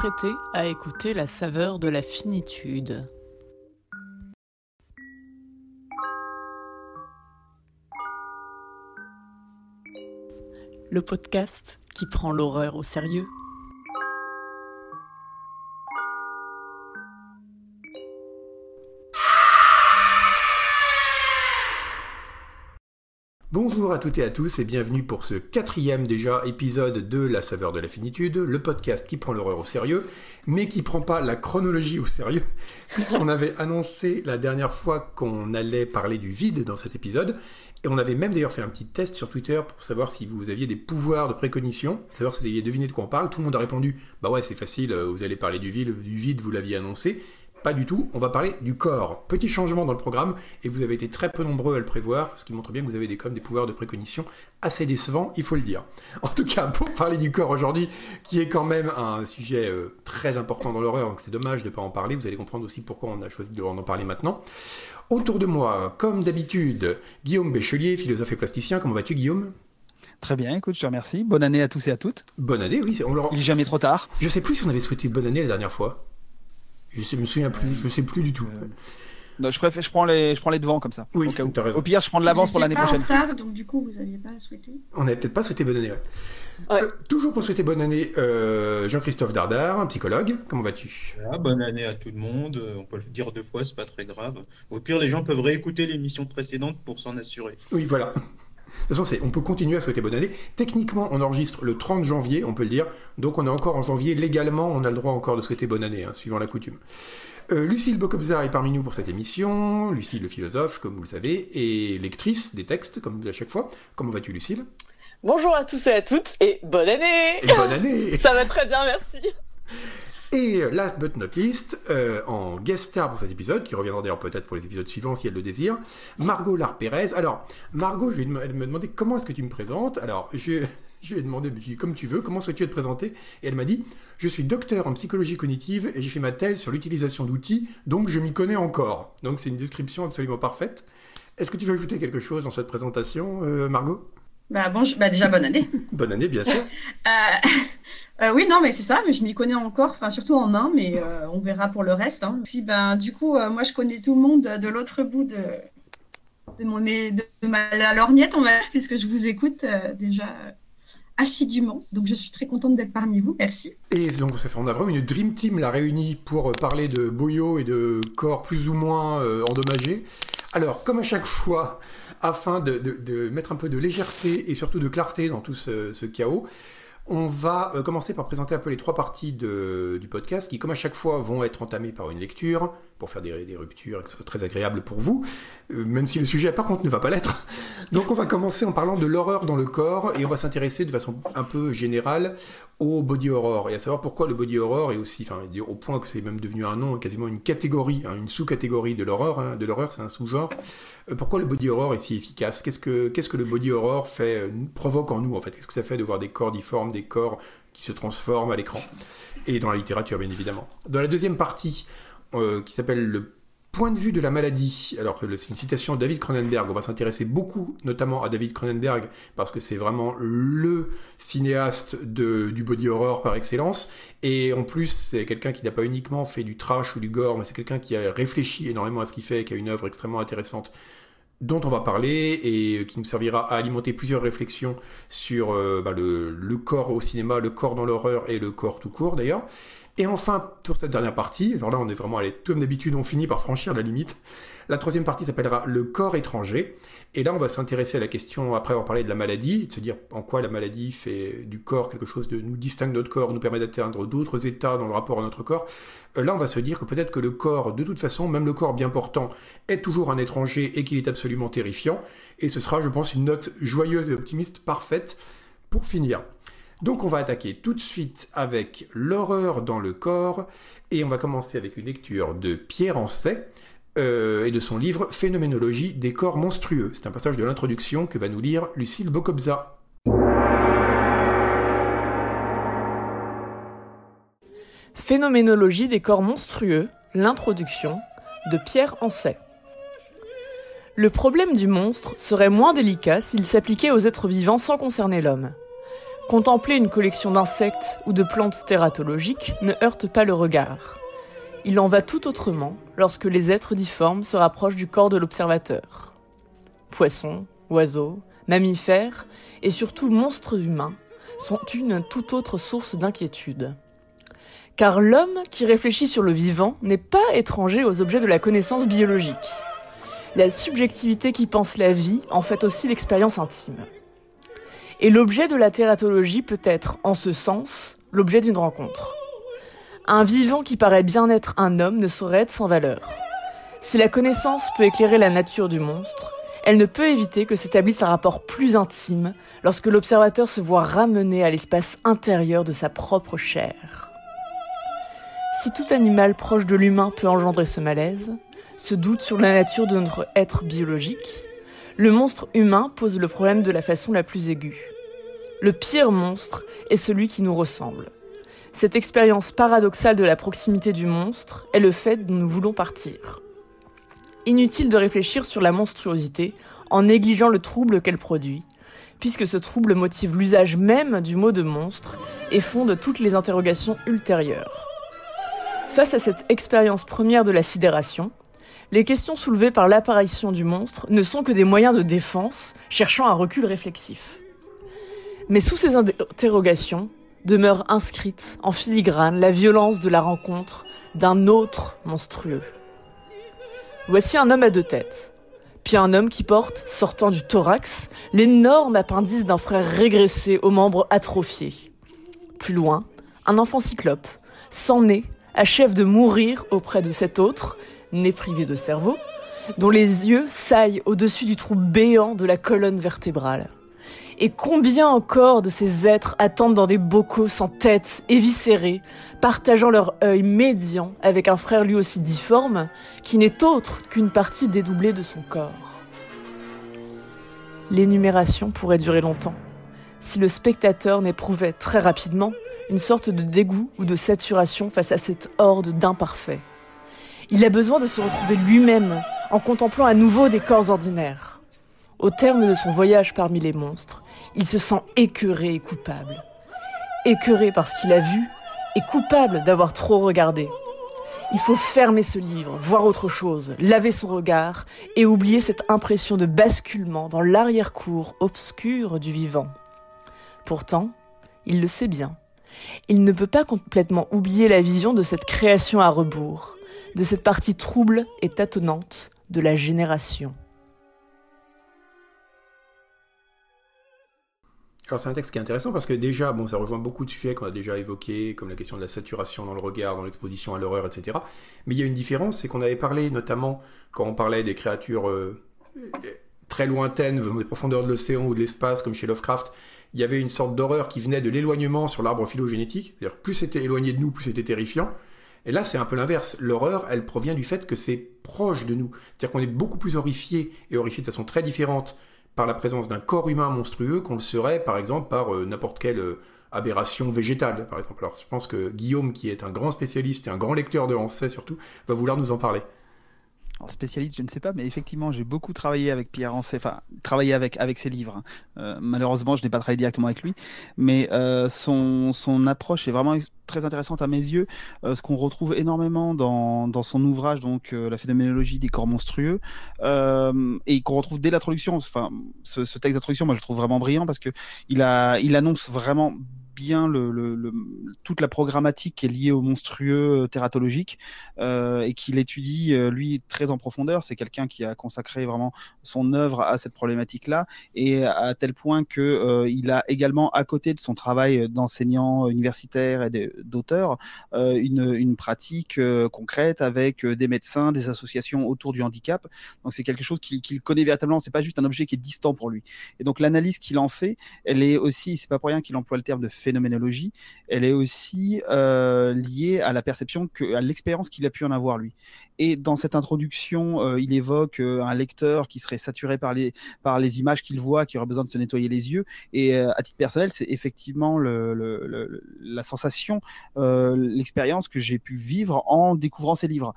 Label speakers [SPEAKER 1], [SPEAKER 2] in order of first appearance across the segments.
[SPEAKER 1] Apprêtez à écouter la saveur de la finitude. Le podcast qui prend l'horreur au sérieux.
[SPEAKER 2] Bonjour à toutes et à tous et bienvenue pour ce quatrième déjà épisode de La saveur de la finitude, le podcast qui prend l'horreur au sérieux, mais qui prend pas la chronologie au sérieux, puisqu'on avait annoncé la dernière fois qu'on allait parler du vide dans cet épisode, et on avait même d'ailleurs fait un petit test sur Twitter pour savoir si vous aviez des pouvoirs de précognition, savoir si vous aviez deviné de quoi on parle. Tout le monde a répondu, bah ouais c'est facile, vous allez parler du vide, du vide vous l'aviez annoncé. Pas du tout, on va parler du corps. Petit changement dans le programme, et vous avez été très peu nombreux à le prévoir, ce qui montre bien que vous avez des, comme des pouvoirs de précognition assez décevants, il faut le dire. En tout cas, pour parler du corps aujourd'hui, qui est quand même un sujet euh, très important dans l'horreur, donc c'est dommage de ne pas en parler, vous allez comprendre aussi pourquoi on a choisi de en parler maintenant. Autour de moi, comme d'habitude, Guillaume Béchelier, philosophe et plasticien. Comment vas-tu, Guillaume?
[SPEAKER 3] Très bien, écoute, je te remercie. Bonne année à tous et à toutes.
[SPEAKER 2] Bonne année, oui. On
[SPEAKER 3] leur... Il n'est jamais trop tard.
[SPEAKER 2] Je sais plus si on avait souhaité bonne année la dernière fois. Je ne me souviens plus, je sais plus du tout.
[SPEAKER 3] Euh, non, je préfère, je prends les, je prends les devants comme ça.
[SPEAKER 2] Oui,
[SPEAKER 3] au,
[SPEAKER 2] raison.
[SPEAKER 3] au pire, je prends de l'avance pour l'année prochaine.
[SPEAKER 4] En retard, donc du coup, vous n'aviez pas souhaité.
[SPEAKER 2] On n'avait peut-être pas souhaité bonne année. Ouais.
[SPEAKER 1] Ouais.
[SPEAKER 2] Euh, toujours pour souhaiter bonne année, euh, Jean-Christophe Dardard, un psychologue. Comment vas-tu?
[SPEAKER 5] Ah, Bonne année à tout le monde. On peut le dire deux fois, c'est pas très grave. Au pire, les gens peuvent réécouter l'émission précédente pour s'en assurer.
[SPEAKER 2] Oui, voilà. De toute façon, on peut continuer à souhaiter bonne année. Techniquement, on enregistre le 30 janvier, on peut le dire. Donc, on est encore en janvier. Légalement, on a le droit encore de souhaiter bonne année, hein, suivant la coutume. Euh, Lucille Bocobza est parmi nous pour cette émission. Lucille, le philosophe, comme vous le savez, et lectrice des textes, comme à chaque fois. Comment vas-tu, Lucille?
[SPEAKER 6] Bonjour à tous et à toutes, et bonne année
[SPEAKER 2] Et bonne année
[SPEAKER 6] Ça va très bien, merci
[SPEAKER 2] Et last but not least, euh, en guest star pour cet épisode, qui reviendra d'ailleurs peut-être pour les épisodes suivants si elle le désire, Margot Lar-Pérez. Alors, Margot, je me, me demander comment est-ce que tu me présentes? Alors, je, lui ai demandé, je lui ai dit, comme tu veux, comment souhaites-tu être présenté Et elle m'a dit, je suis docteur en psychologie cognitive et j'ai fait ma thèse sur l'utilisation d'outils, donc je m'y connais encore. Donc c'est une description absolument parfaite. Est-ce que tu veux ajouter quelque chose dans cette présentation, euh, Margot?
[SPEAKER 4] Bah bon, je- bah déjà bonne année.
[SPEAKER 2] Bonne année, bien sûr.
[SPEAKER 4] Euh, euh, oui, non, mais c'est ça, mais je m'y connais encore, enfin surtout en main, mais euh, on verra pour le reste. hein. Puis ben du coup, moi je connais tout le monde de l'autre bout de de, mon, de, de ma la lorgnette, on va dire, puisque je vous écoute déjà assidûment. Donc je suis très contente d'être parmi vous. Merci.
[SPEAKER 2] Et donc ça fait, on a vraiment une dream team la réunie pour parler de boyaux et de corps plus ou moins euh, endommagés. Alors, comme à chaque fois, afin de, mettre un peu de légèreté et surtout de clarté dans tout ce, chaos, on va euh, commencer par présenter un peu les trois parties du podcast qui, comme à chaque fois, vont être entamées par une lecture pour faire des, des ruptures et que ce soit très agréable pour vous, euh, même si le sujet, par contre, ne va pas l'être. Donc, on va commencer en parlant de l'horreur dans le corps et on va s'intéresser de façon un peu générale au body horror et à savoir pourquoi le body horror est aussi, enfin, au point que c'est même devenu un nom, quasiment une catégorie, hein, une sous-catégorie de l'horreur. hein, de l'horreur, c'est un sous-genre. Euh, pourquoi le body horror est si efficace? Qu'est-ce que qu'est-ce que le body horror fait euh, provoque en nous en fait? Qu'est-ce que ça fait de voir des corps difformes, des corps qui se transforment à l'écran? Et dans la littérature bien évidemment. Dans la deuxième partie, euh, qui s'appelle le point de vue de la maladie. Alors que c'est une citation de David Cronenberg. On va s'intéresser beaucoup, notamment à David Cronenberg, parce que c'est vraiment le cinéaste du body horror par excellence. Et en plus, c'est quelqu'un qui n'a pas uniquement fait du trash ou du gore, mais c'est quelqu'un qui a réfléchi énormément à ce qu'il fait, qui a une œuvre extrêmement intéressante dont on va parler et qui nous servira à alimenter plusieurs réflexions sur euh, bah, le corps au cinéma, le corps dans l'horreur et le corps tout court d'ailleurs. Et enfin, pour cette dernière partie, alors là on est vraiment allé, comme d'habitude, on finit par franchir la limite. La troisième partie s'appellera le corps étranger. Et là, on va s'intéresser à la question, après avoir parlé de la maladie, de se dire en quoi la maladie fait du corps quelque chose de nous distingue de notre corps, nous permet d'atteindre d'autres états dans le rapport à notre corps. Euh, Là, on va se dire que peut-être que le corps, de toute façon, même le corps bien portant, est toujours un étranger et qu'il est absolument terrifiant. Et ce sera, je pense, une note joyeuse et optimiste parfaite pour finir. Donc on va attaquer tout de suite avec l'horreur dans le corps et on va commencer avec une lecture de Pierre Ancet euh, et de son livre Phénoménologie des corps monstrueux. C'est un passage de l'introduction que va nous lire Lucille Bocobza.
[SPEAKER 1] Phénoménologie des corps monstrueux, l'introduction de Pierre Ancet. Le problème du monstre serait moins délicat s'il s'appliquait aux êtres vivants sans concerner l'homme. Contempler une collection d'insectes ou de plantes tératologiques ne heurte pas le regard. Il en va tout autrement lorsque les êtres difformes se rapprochent du corps de l'observateur. Poissons, oiseaux, mammifères et surtout monstres humains sont une toute autre source d'inquiétude. Car l'homme qui réfléchit sur le vivant n'est pas étranger aux objets de la connaissance biologique. La subjectivité qui pense la vie en fait aussi l'expérience intime. Et l'objet de la tératologie peut être, en ce sens, l'objet d'une rencontre. Un vivant qui paraît bien être un homme ne saurait être sans valeur. Si la connaissance peut éclairer la nature du monstre, elle ne peut éviter que s'établisse un rapport plus intime lorsque l'observateur se voit ramené à l'espace intérieur de sa propre chair. Si tout animal proche de l'humain peut engendrer ce malaise, ce doute sur la nature de notre être biologique, le monstre humain pose le problème de la façon la plus aiguë. Le pire monstre est celui qui nous ressemble. Cette expérience paradoxale de la proximité du monstre est le fait dont nous voulons partir. Inutile de réfléchir sur la monstruosité en négligeant le trouble qu'elle produit, puisque ce trouble motive l'usage même du mot de monstre et fonde toutes les interrogations ultérieures. Face à cette expérience première de la sidération, les questions soulevées par l'apparition du monstre ne sont que des moyens de défense cherchant un recul réflexif. Mais sous ces interrogations, demeure inscrite en filigrane la violence de la rencontre d'un autre monstrueux. Voici un homme à deux têtes, puis un homme qui porte, sortant du thorax, l'énorme appendice d'un frère régressé aux membres atrophiés. Plus loin, un enfant cyclope, sans nez, achève de mourir auprès de cet autre, né privé de cerveau, dont les yeux saillent au-dessus du trou béant de la colonne vertébrale. Et combien encore de ces êtres attendent dans des bocaux sans tête, éviscérés, partageant leur œil médian avec un frère lui aussi difforme, qui n'est autre qu'une partie dédoublée de son corps. L'énumération pourrait durer longtemps, si le spectateur n'éprouvait très rapidement une sorte de dégoût ou de saturation face à cette horde d'imparfaits. Il a besoin de se retrouver lui-même en contemplant à nouveau des corps ordinaires. Au terme de son voyage parmi les monstres, il se sent écœuré et coupable. Écœuré parce qu'il a vu et coupable d'avoir trop regardé. Il faut fermer ce livre, voir autre chose, laver son regard et oublier cette impression de basculement dans l'arrière-cour obscure du vivant. Pourtant, il le sait bien. Il ne peut pas complètement oublier la vision de cette création à rebours, de cette partie trouble et tâtonnante de la génération.
[SPEAKER 2] Alors c'est un texte qui est intéressant parce que déjà, bon, ça rejoint beaucoup de sujets qu'on a déjà évoqués, comme la question de la saturation dans le regard, dans l'exposition à l'horreur, etc. Mais il y a une différence, c'est qu'on avait parlé notamment quand on parlait des créatures euh, très lointaines, venant des profondeurs de l'océan ou de l'espace, comme chez Lovecraft, il y avait une sorte d'horreur qui venait de l'éloignement sur l'arbre phylogénétique. C'est-à-dire plus c'était éloigné de nous, plus c'était terrifiant. Et là, c'est un peu l'inverse. L'horreur, elle provient du fait que c'est proche de nous. C'est-à-dire qu'on est beaucoup plus horrifié, et horrifié de façon très différente par la présence d'un corps humain monstrueux qu'on le serait, par exemple, par euh, n'importe quelle euh, aberration végétale, par exemple. Alors, je pense que Guillaume, qui est un grand spécialiste et un grand lecteur de Hansay surtout, va vouloir nous en parler.
[SPEAKER 3] Spécialiste, je ne sais pas, mais effectivement, j'ai beaucoup travaillé avec Pierre Ancet, enfin, travaillé avec, avec ses livres. Hein. Euh, malheureusement, je n'ai pas travaillé directement avec lui, mais euh, son, son approche est vraiment très intéressante à mes yeux. Euh, ce qu'on retrouve énormément dans, dans son ouvrage, donc La phénoménologie des corps monstrueux, et qu'on retrouve dès l'introduction. Enfin, ce, ce texte d'introduction, moi, je le trouve vraiment brillant parce que il, a, il annonce vraiment toute la programmatique qui est liée au monstrueux euh, tératologique euh, et qu'il étudie, euh, lui, très en profondeur. C'est quelqu'un qui a consacré vraiment son œuvre à cette problématique-là et à tel point que il a également, à côté de son travail d'enseignant universitaire et d'auteur, une, une, pratique concrète avec des médecins, des associations autour du handicap. Donc c'est quelque chose qu'il connaît véritablement. C'est pas juste un objet qui est distant pour lui. Et donc l'analyse qu'il en fait, elle est aussi, c'est pas pour rien qu'il emploie le terme de phénoménologie, elle est aussi euh, liée à la perception, que, à l'expérience qu'il a pu en avoir lui. Et dans cette introduction, euh, il évoque euh, un lecteur qui serait saturé par les, par les images qu'il voit, qui aurait besoin de se nettoyer les yeux. Et à titre personnel, c'est effectivement la sensation, l'expérience que j'ai pu vivre en découvrant ses livres.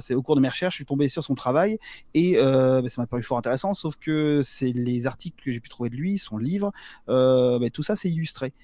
[SPEAKER 3] C'est au cours de mes recherches, je suis tombé sur son travail et bah, ça m'a paru fort intéressant. Sauf que c'est les articles que j'ai pu trouver de lui, son livre, bah, tout ça c'est illustré.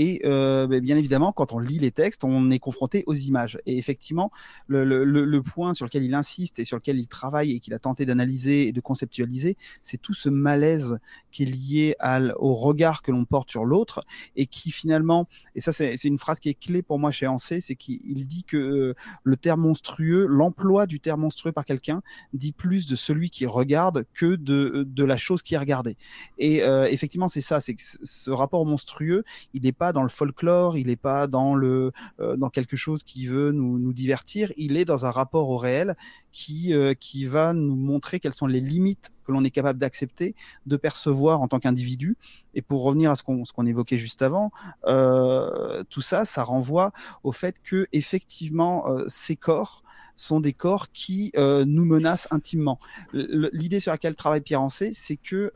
[SPEAKER 3] Et euh, bien évidemment, quand on lit les textes, on est confronté aux images. Et effectivement, le, point sur lequel il insiste et sur lequel il travaille et qu'il a tenté d'analyser et de conceptualiser, c'est tout ce malaise qui est lié au regard que l'on porte sur l'autre et qui finalement, et ça c'est une phrase qui est clé pour moi chez Ancé, c'est qu'il dit que euh, le terme monstrueux, l'emploi du terme monstrueux par quelqu'un dit plus de celui qui regarde que de, de la chose qui est regardée. Et euh, effectivement, c'est ça, c'est que ce rapport monstrueux, il n'est pas dans le folklore, il n'est pas dans le euh, dans quelque chose qui veut nous, divertir, il est dans un rapport au réel qui euh, qui va nous montrer quelles sont les limites que l'on est capable d'accepter, de percevoir en tant qu'individu. Et pour revenir à ce qu'on qu'on évoquait juste avant, euh, tout ça, ça renvoie au fait que effectivement ces corps sont des corps qui nous menacent intimement. L'idée sur laquelle travaille Pierre Ancet, c'est que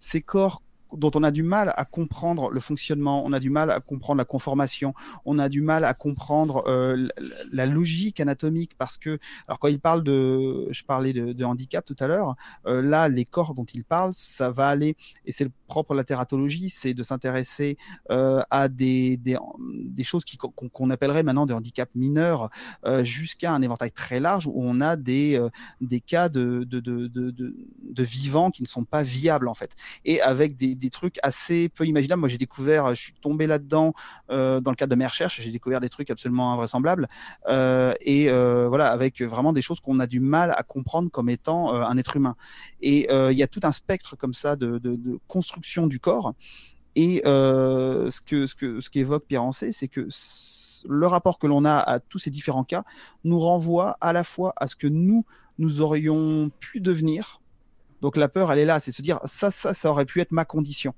[SPEAKER 3] ces corps dont on a du mal à comprendre le fonctionnement, on a du mal à comprendre la conformation, on a du mal à comprendre euh, la logique anatomique parce que, alors quand il parle de, je parlais de, handicap tout à l'heure, euh, là les corps dont il parle, ça va aller et c'est le propre de la tératologie, c'est de s'intéresser euh, à des, des, des choses qu'on appellerait maintenant des handicaps mineurs jusqu'à un éventail très large où on a des, des cas de, de, de, de, de vivants qui ne sont pas viables en fait. Et avec des des trucs assez peu imaginables. Moi, j'ai découvert, je suis tombé là-dedans euh, dans le cadre de mes recherches, j'ai découvert des trucs absolument invraisemblables. Euh, et euh, voilà, avec vraiment des choses qu'on a du mal à comprendre comme étant un être humain. Et il y a tout un spectre comme ça de, construction du corps. Et ce que ce que ce qu'évoque Pierre Ancet, c'est que le rapport que l'on a à tous ces différents cas nous renvoie à la fois à ce que nous nous aurions pu devenir donc la peur, elle est là, c'est se dire ça, ça, ça aurait pu être ma condition.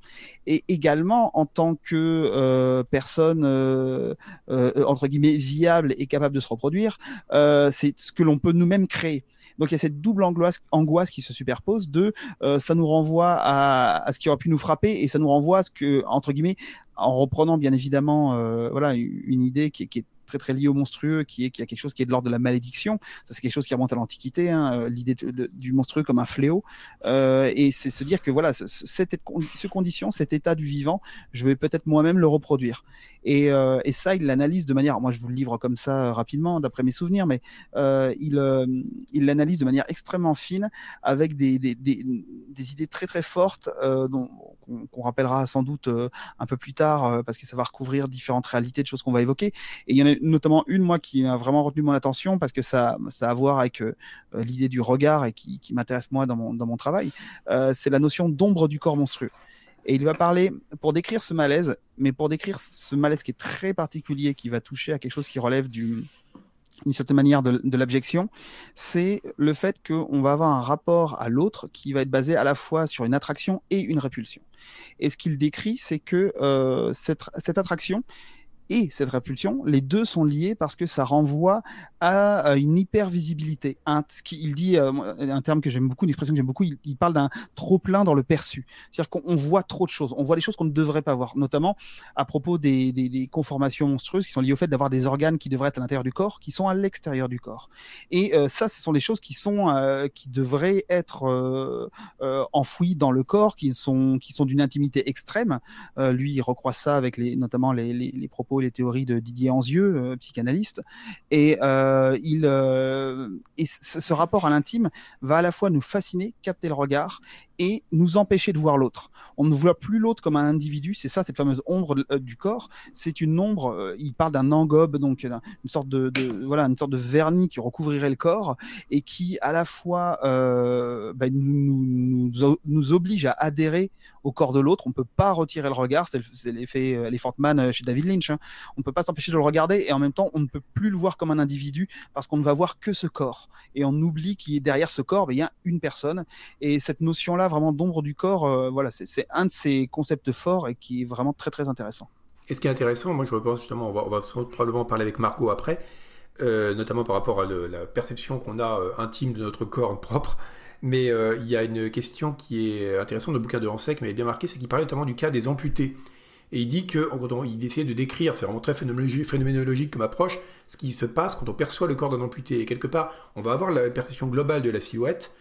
[SPEAKER 3] Et également en tant que euh, personne euh, euh, entre guillemets viable et capable de se reproduire, euh, c'est ce que l'on peut nous-mêmes créer. Donc il y a cette double angoisse, angoisse qui se superpose de euh, ça nous renvoie à, à, ce qui aurait pu nous frapper et ça nous renvoie à ce que entre guillemets en reprenant bien évidemment euh, voilà une idée qui, qui est très très lié au monstrueux, qui est qui a quelque chose qui est de l'ordre de la malédiction. Ça c'est quelque chose qui remonte à l'Antiquité, hein, euh, l'idée du monstrueux comme un fléau. Euh, et c'est se dire que voilà, ce, cette ce condition, cet état du vivant, je vais peut-être moi-même le reproduire. Et, euh, et ça, il l'analyse de manière, moi je vous le livre comme ça rapidement, d'après mes souvenirs, mais il il l'analyse de manière extrêmement fine, avec des, des, des, idées très très fortes, dont qu'on qu rappellera sans doute un peu plus tard, parce que ça va recouvrir différentes réalités de choses qu'on va évoquer. Et il y en a notamment une, moi, qui a vraiment retenu mon attention parce que ça, ça a à voir avec euh, l'idée du regard et qui, m'intéresse moi dans mon, dans mon travail. Euh, c'est la notion d'ombre du corps monstrueux. Et il va parler, pour décrire ce malaise, mais pour décrire ce malaise qui est très particulier, qui va toucher à quelque chose qui relève du, d'une certaine manière de, l'abjection, c'est le fait qu'on va avoir un rapport à l'autre qui va être basé à la fois sur une attraction et une répulsion. Et ce qu'il décrit, c'est que euh, cette attraction, et cette répulsion, les deux sont liés parce que ça renvoie à une hypervisibilité. Qu'il dit, euh, un terme que j'aime beaucoup, une expression que j'aime beaucoup, il, il parle d'un trop plein dans le perçu. C'est-à-dire qu'on voit trop de choses, on voit des choses qu'on ne devrait pas voir, notamment à propos des, conformations monstrueuses qui sont liées au fait d'avoir des organes qui devraient être à l'intérieur du corps, qui sont à l'extérieur du corps. Et euh, ça, ce sont des choses qui sont, euh, qui devraient être euh, euh, enfouies dans le corps, qui sont, qui sont d'une intimité extrême. Euh, lui, il recroise ça avec notamment les propos les théories de Didier Anzieux, euh, psychanalyste, et euh, il euh, ce, rapport à l'intime va à la fois nous fasciner, capter le regard, et nous empêcher de voir l'autre. On ne voit plus l'autre comme un individu, c'est ça cette fameuse ombre du corps, c'est une ombre, il parle d'un engobe, donc une sorte de, voilà, une sorte de vernis qui recouvrirait le corps et qui à la fois ben, nous, nous, oblige à adhérer au corps de l'autre, on peut pas retirer le regard, c'est l'effet euh, Elephant Man euh, chez David Lynch, hein. on peut pas s'empêcher de le regarder et en même temps on ne peut plus le voir comme un individu parce qu'on ne va voir que ce corps et on oublie qu'il derrière ce corps, ben, il y a une personne et cette notion-là vraiment d'ombre du corps, euh, voilà, c'est un de ces concepts forts et qui est vraiment très très intéressant.
[SPEAKER 2] Et ce qui est intéressant, moi je pense justement, on va, on va probablement parler avec Margot après, euh, notamment par rapport à la perception qu'on a euh, intime de notre corps propre. Mais euh, il y a une question qui est intéressante le bouquin de Hansek, mais bien marqué, c'est qu'il parlait notamment du cas des amputés. Et il dit que quand il essayait de décrire, c'est vraiment très phénoménologique comme approche, ce qui se passe quand on perçoit le corps d'un amputé. Et quelque part, on va avoir la perception globale de la silhouette,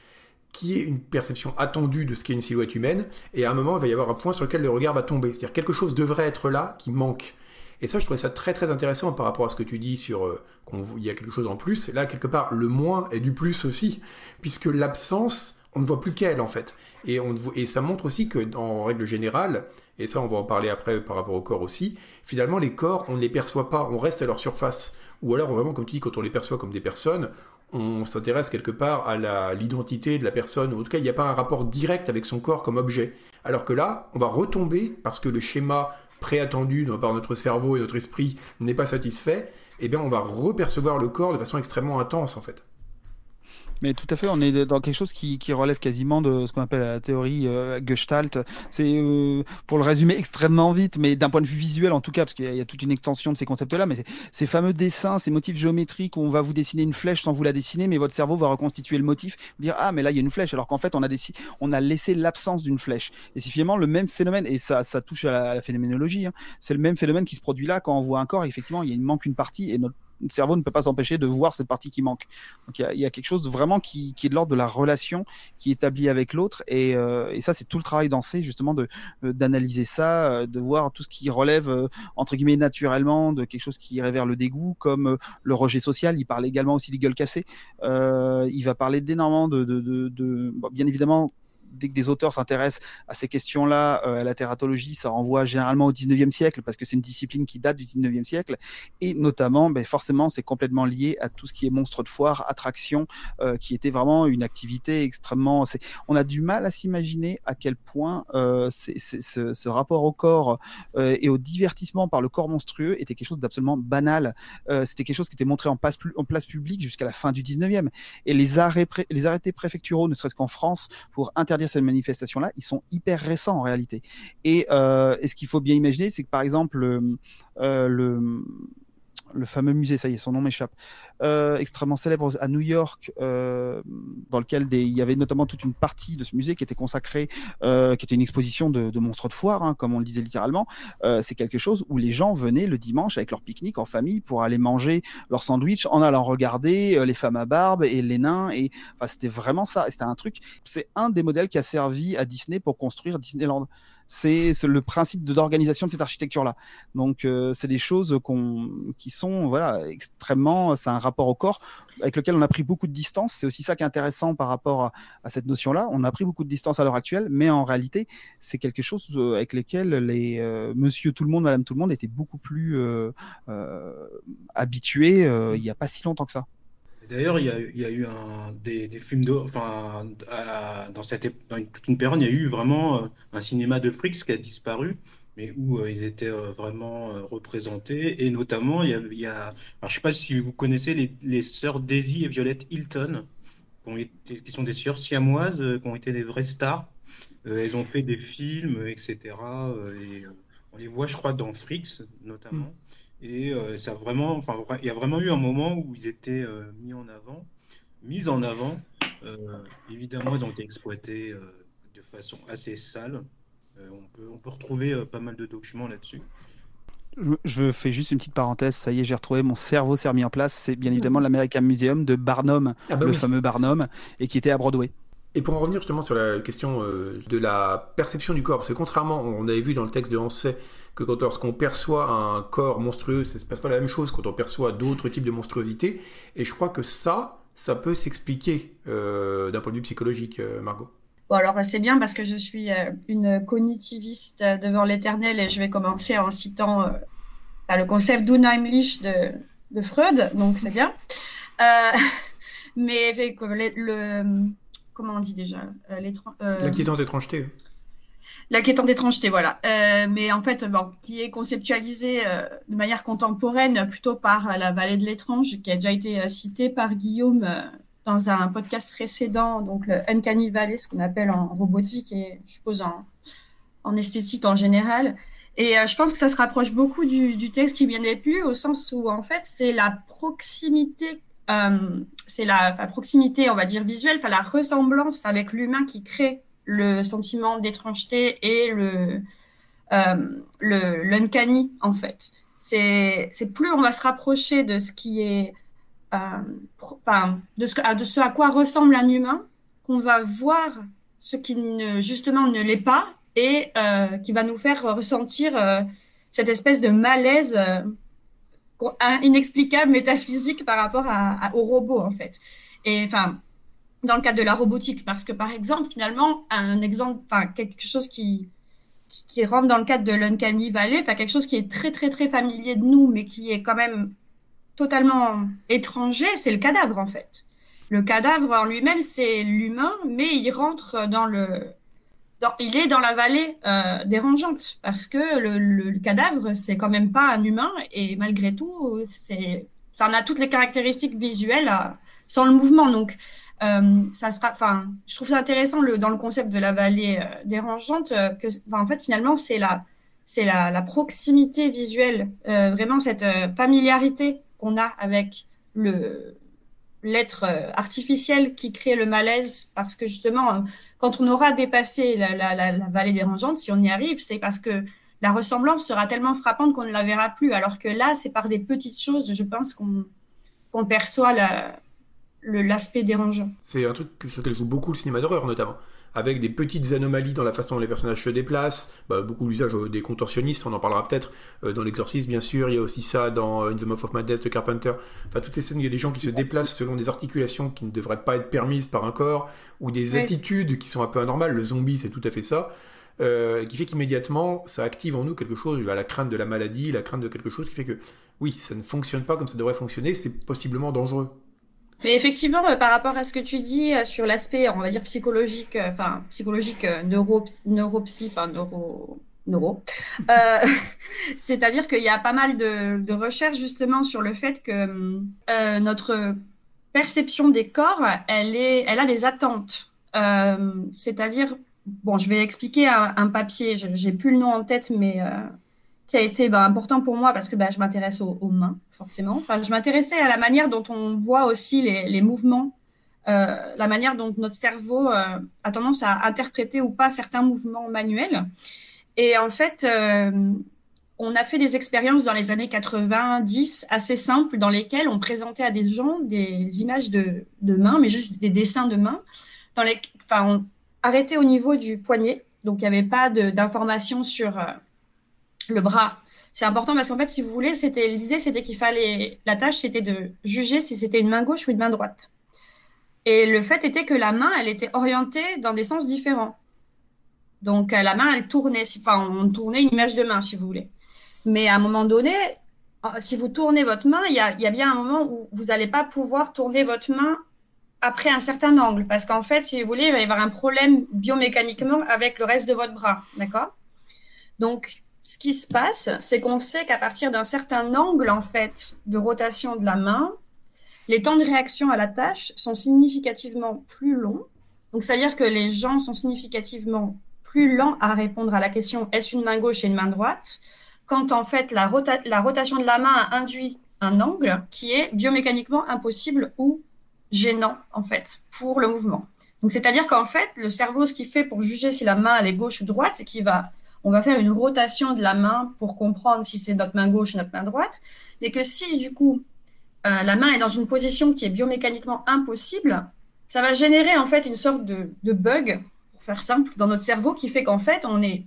[SPEAKER 2] qui est une perception attendue de ce qu'est une silhouette humaine, et à un moment, il va y avoir un point sur lequel le regard va tomber. C'est-à-dire quelque chose devrait être là qui manque. Et ça, je trouvais ça très très intéressant par rapport à ce que tu dis sur euh, qu'il y a quelque chose en plus. Là, quelque part, le moins est du plus aussi, puisque l'absence, on ne voit plus qu'elle en fait. Et, et ça montre aussi que, en règle générale, et ça on va en parler après par rapport au corps aussi, finalement les corps, on ne les perçoit pas, on reste à leur surface. Ou alors vraiment, comme tu dis, quand on les perçoit comme des personnes, on s'intéresse quelque part à l'identité de la personne, ou en tout cas, il n'y a pas un rapport direct avec son corps comme objet. Alors que là, on va retomber, parce que le schéma préattendu par notre cerveau et notre esprit n'est pas satisfait, eh bien on va repercevoir le corps de façon extrêmement intense en fait.
[SPEAKER 3] Mais tout à fait, on est dans quelque chose qui, relève quasiment de ce qu'on appelle la théorie euh, Gestalt. C'est, euh, pour le résumer extrêmement vite, mais d'un point de vue visuel en tout cas, parce qu'il y, a toute une extension de ces concepts-là, mais ces fameux dessins, ces motifs géométriques où on va vous dessiner une flèche sans vous la dessiner, mais votre cerveau va reconstituer le motif, dire ah mais là il y a une flèche, alors qu'en fait on a, on a laissé l'absence d'une flèche. Et c'est finalement le même phénomène, et ça, touche à la, phénoménologie, hein. c'est le même phénomène qui se produit là quand on voit un corps, effectivement il, il manque une partie, et notre le cerveau ne peut pas s'empêcher de voir cette partie qui manque. Donc il y, a, quelque chose vraiment qui, est de l'ordre de la relation qui est établie avec l'autre. Et, euh, ça, c'est tout le travail dansé, justement, euh, d'analyser ça, euh, de voir tout ce qui relève, entre guillemets, naturellement, de quelque chose qui irait vers le dégoût, comme le rejet social. Il parle également aussi des gueules cassées. il va parler d'énormément de, bien évidemment, dès que des auteurs s'intéressent à ces questions-là, euh, à la tératologie, ça renvoie généralement au 19e siècle parce que c'est une discipline qui date du 19e siècle et notamment, ben, forcément, c'est complètement lié à tout ce qui est monstre de foire, attraction, euh, qui était vraiment une activité extrêmement. On a du mal à s'imaginer à quel point euh, ce, rapport au corps et au divertissement par le corps monstrueux était quelque chose d'absolument banal. C'était quelque chose qui était montré en place publique jusqu'à la fin du 19e. Et les, arrêts, les arrêtés préfecturaux, ne serait-ce qu'en France, pour interdire ces manifestations-là, ils sont hyper récents en réalité. Et, euh, et ce qu'il faut bien imaginer, c'est que par exemple, euh, le, le fameux musée, ça y est, son nom m'échappe, euh, extrêmement célèbre à New York, euh, dans lequel il y avait notamment toute une partie de ce musée qui était consacrée, euh, qui était une exposition de, monstres de foire, hein, comme on le disait littéralement. C'est quelque chose où les gens venaient le dimanche avec leur pique-nique en famille pour aller manger leur sandwich en allant regarder les femmes à barbe et les nains. Et enfin, c'était vraiment ça. C'était un truc. C'est un des modèles qui a servi à Disney pour construire Disneyland c'est le principe d'organisation de cette architecture-là. Donc, euh, c'est des choses qui sont voilà, extrêmement. C'est un rapport au corps avec lequel on a pris beaucoup de distance. C'est aussi ça qui est intéressant par rapport à, cette notion-là. On a pris beaucoup de distance à l'heure actuelle, mais en réalité, c'est quelque chose euh, avec lequel les euh, monsieur tout le monde, madame tout le monde étaient beaucoup plus habitués il n'y a pas si longtemps que ça.
[SPEAKER 5] D'ailleurs, il, y a eu des, films de, enfin, dans, toute une période, il y a eu vraiment euh, un cinéma de frics qui a disparu, mais où euh, ils étaient euh, vraiment représentés. Et notamment, il y a, je ne sais pas si vous connaissez les, sœurs Daisy et Violette Hilton, qui, sont des sœurs siamoises, qui ont été des vraies stars. elles ont fait des films, etc. et on les voit, je crois, dans Fricks, notamment. Mm. Et euh, ça vraiment, enfin, il y a vraiment eu un moment où ils étaient euh, mis en avant, mis en avant. Euh, évidemment, ils ont été exploités de façon assez sale. on, peut, on peut retrouver pas mal de documents là-dessus.
[SPEAKER 3] Je, fais juste une petite parenthèse. Ça y est, j'ai retrouvé mon cerveau s'est remis en place. C'est bien évidemment l'American Museum de Barnum, ah bah le fameux Barnum, et qui était à Broadway.
[SPEAKER 2] Et pour en revenir justement sur la question de la perception du corps, parce que contrairement, on avait vu dans le texte de Hanset que quand lorsqu'on perçoit un corps monstrueux, ça se passe pas la même chose quand on perçoit d'autres types de monstruosité. Et je crois que ça, ça peut s'expliquer euh, d'un point de vue psychologique, euh, Margot.
[SPEAKER 4] Bon, alors c'est bien parce que je suis euh, une cognitiviste devant l'éternel et je vais commencer en citant le concept d'Unheimlich de, de Freud, donc c'est bien. mais le, le, comment on dit déjà
[SPEAKER 2] L'inquiétante étrangeté.
[SPEAKER 4] La en étrangeté, voilà. Euh, mais en fait, qui est conceptualisé euh, de manière contemporaine plutôt par euh, la vallée de l'étrange, qui a déjà été citée par Guillaume dans un podcast précédent, donc le Uncanny Valley, ce qu'on appelle en robotique et je suppose en, esthétique en général. Et je pense que ça se rapproche beaucoup du, texte qui vient d'être lu, au sens où, en fait, c'est la proximité, c'est la, proximité, on va dire, visuelle, la ressemblance avec l'humain qui crée le sentiment d'étrangeté et le, euh, l'uncanny, en fait. C'est, plus on va se rapprocher de ce qui est, euh, de ce, à quoi ressemble un humain, qu'on va voir ce qui ne, justement ne l'est pas et euh, qui va nous faire ressentir euh, cette espèce de malaise inexplicable, métaphysique par rapport à- au robot, en fait. Et enfin, dans le cadre de la robotique, parce que par exemple, finalement, un exemple, enfin, quelque chose qui, qui, rentre dans le cadre de l'Uncanny Valley, enfin, quelque chose qui est très, très, très familier de nous, mais qui est quand même totalement étranger, c'est le cadavre, en fait. Le cadavre en lui-même, c'est l'humain, mais il rentre dans le, dans- il est dans la vallée euh, dérangeante parce que le, le- le cadavre, c'est quand même pas un humain et malgré tout, c'est, ça en a toutes les caractéristiques visuelles euh, sans le mouvement. Donc, euh, ça sera, enfin, je trouve ça intéressant le, dans le concept de la vallée euh, dérangeante euh, que, en fait, finalement, c'est la, c'est la, proximité visuelle, vraiment cette familiarité qu'on a avec le l'être artificiel qui crée le malaise parce que justement quand on aura dépassé la, la, la, vallée dérangeante, si on y arrive, c'est parce que la ressemblance sera tellement frappante qu'on ne la verra plus. Alors que là, c'est par des petites choses, je pense, qu'on qu'on perçoit la- l'aspect dérangeant.
[SPEAKER 2] C'est un truc sur lequel joue beaucoup le cinéma d'horreur, notamment. Avec des petites anomalies dans la façon dont les personnages se déplacent, bah, beaucoup l'usage euh, des contorsionnistes, on en parlera peut-être euh, dans l'exorcisme, bien sûr. Il y a aussi ça dans euh, In the Mouth of Madness de Carpenter. Enfin, toutes ces scènes où il y a des gens qui se déplacent selon des articulations qui ne devraient pas être permises par un corps, ou des
[SPEAKER 4] Ouais.
[SPEAKER 2] attitudes qui sont un peu anormales. Le zombie, c'est tout à fait ça. Euh, qui fait qu'immédiatement, ça active en nous quelque chose, à la crainte de la maladie, la crainte de quelque chose qui fait que, oui, ça ne fonctionne pas comme ça devrait fonctionner, c'est possiblement dangereux.
[SPEAKER 4] Mais effectivement, euh, par rapport à ce que tu dis euh, sur l'aspect, on va dire psychologique, euh, enfin psychologique, neuro, neuropsy, enfin neuro, neuro, c'est-à-dire qu'il y a pas mal de, de recherches justement sur le fait que notre perception des corps, elle est, elle a des attentes. C'est-à-dire, bon, je vais expliquer un, un papier, j'ai plus le nom en tête, mais qui a été bah, important pour moi parce que bah, je m'intéresse aux, mains, forcément. Je m'intéressais à la manière dont on voit aussi les, mouvements, euh, la manière dont notre cerveau euh, a tendance à interpréter ou pas certains mouvements manuels. Et en fait, euh, on a fait des expériences dans les années 90 assez simples dans lesquelles on présentait à des gens des images de, mains, mais juste des dessins de mains, dans les, enfin, on arrêtait au niveau du poignet. Donc, il n'y avait pas d'informations sur le bras. C'est important parce qu'en fait, si vous voulez, c'était l'idée, c'était qu'il fallait, la tâche, c'était de juger si c'était une main gauche ou une main droite. Et le fait était que la main, elle était orientée dans des sens différents. Donc, euh, la main, elle tournait, enfin, on tournait une image de main, si vous voulez. Mais à un moment donné, euh, si vous tournez votre main, il y a, y a bien un moment où vous n'allez pas pouvoir tourner votre main après un certain angle. Parce qu'en fait, si vous voulez, il va y avoir un problème biomécaniquement avec le reste de votre bras. D'accord? Donc, ce qui se passe, c'est qu'on sait qu'à partir d'un certain angle, en fait, de rotation de la main, les temps de réaction à la tâche sont significativement plus longs. Donc, c'est-à-dire que les gens sont significativement plus lents à répondre à la question est-ce une main gauche et une main droite quand en fait la, rota- la rotation de la main induit un angle qui est biomécaniquement impossible ou gênant en fait pour le mouvement. Donc c'est-à-dire qu'en fait le cerveau ce qu'il fait pour juger si la main est gauche ou droite, c'est qu'il va on va faire une rotation de la main pour comprendre si c'est notre main gauche ou notre main droite, mais que si du coup euh, la main est dans une position qui est biomécaniquement impossible, ça va générer en fait une sorte de, bug, pour faire simple, dans notre cerveau qui fait qu'en fait on est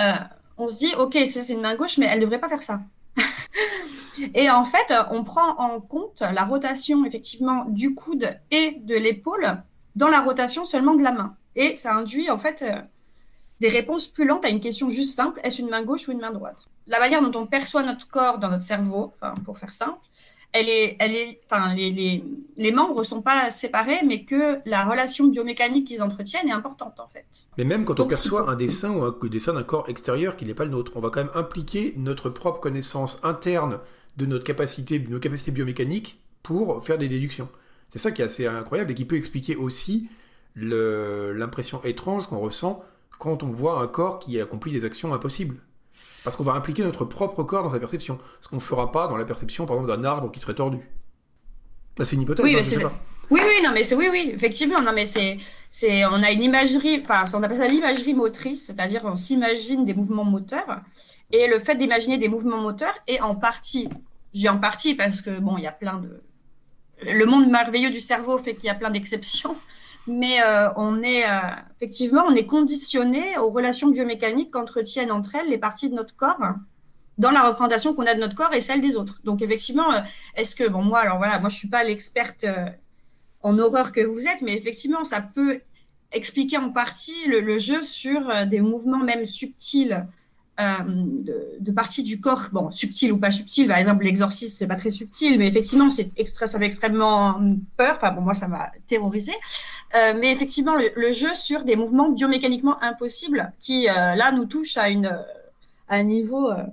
[SPEAKER 4] euh, on se dit, ok, c'est une main gauche, mais elle ne devrait pas faire ça. et en fait, on prend en compte la rotation, effectivement, du coude et de l'épaule dans la rotation seulement de la main. Et ça induit, en fait, euh, des réponses plus lentes à une question juste simple, est-ce une main gauche ou une main droite? La manière dont on perçoit notre corps dans notre cerveau, pour faire simple, elle est, elle est, enfin, les, les, les membres ne sont pas séparés, mais que la relation biomécanique qu'ils entretiennent est importante, en fait.
[SPEAKER 2] Mais même quand on perçoit un dessin ou un dessin d'un corps extérieur qui n'est pas le nôtre, on va quand même impliquer notre propre connaissance interne de notre capacité, de nos capacités biomécaniques pour faire des déductions. C'est ça qui est assez incroyable et qui peut expliquer aussi l'impression étrange qu'on ressent quand on voit un corps qui accomplit des actions impossibles. Parce qu'on va impliquer notre propre corps dans sa perception. Ce qu'on ne fera pas dans la perception, par exemple, d'un arbre qui serait tordu. C'est une hypothèse.
[SPEAKER 4] Oui,
[SPEAKER 2] hein,
[SPEAKER 4] mais c'est-. Oui, oui, non, mais c'est oui, oui, effectivement, non, mais c'est, c'est, on a une imagerie, enfin, on appelle ça l'imagerie motrice, c'est-à-dire on s'imagine des mouvements moteurs, et le fait d'imaginer des mouvements moteurs est en partie, je dis en partie parce que bon, il y a plein de, le monde merveilleux du cerveau fait qu'il y a plein d'exceptions, mais euh, on est euh, effectivement, on est conditionné aux relations biomécaniques qu'entretiennent entre elles les parties de notre corps dans la représentation qu'on a de notre corps et celle des autres. Donc effectivement, euh, est-ce que bon moi alors voilà, moi je suis pas l'experte en horreur que vous êtes, mais effectivement ça peut expliquer en partie le, jeu sur des mouvements même subtils de, de parties du corps, bon subtils ou pas subtils. Par exemple l'exorciste c'est pas très subtil, mais effectivement c'est extra, ça fait extrêmement peur. Enfin bon moi ça m'a terrorisé. Euh, mais effectivement le, jeu sur des mouvements biomécaniquement impossibles qui euh, là nous touchent à une à un niveau euh,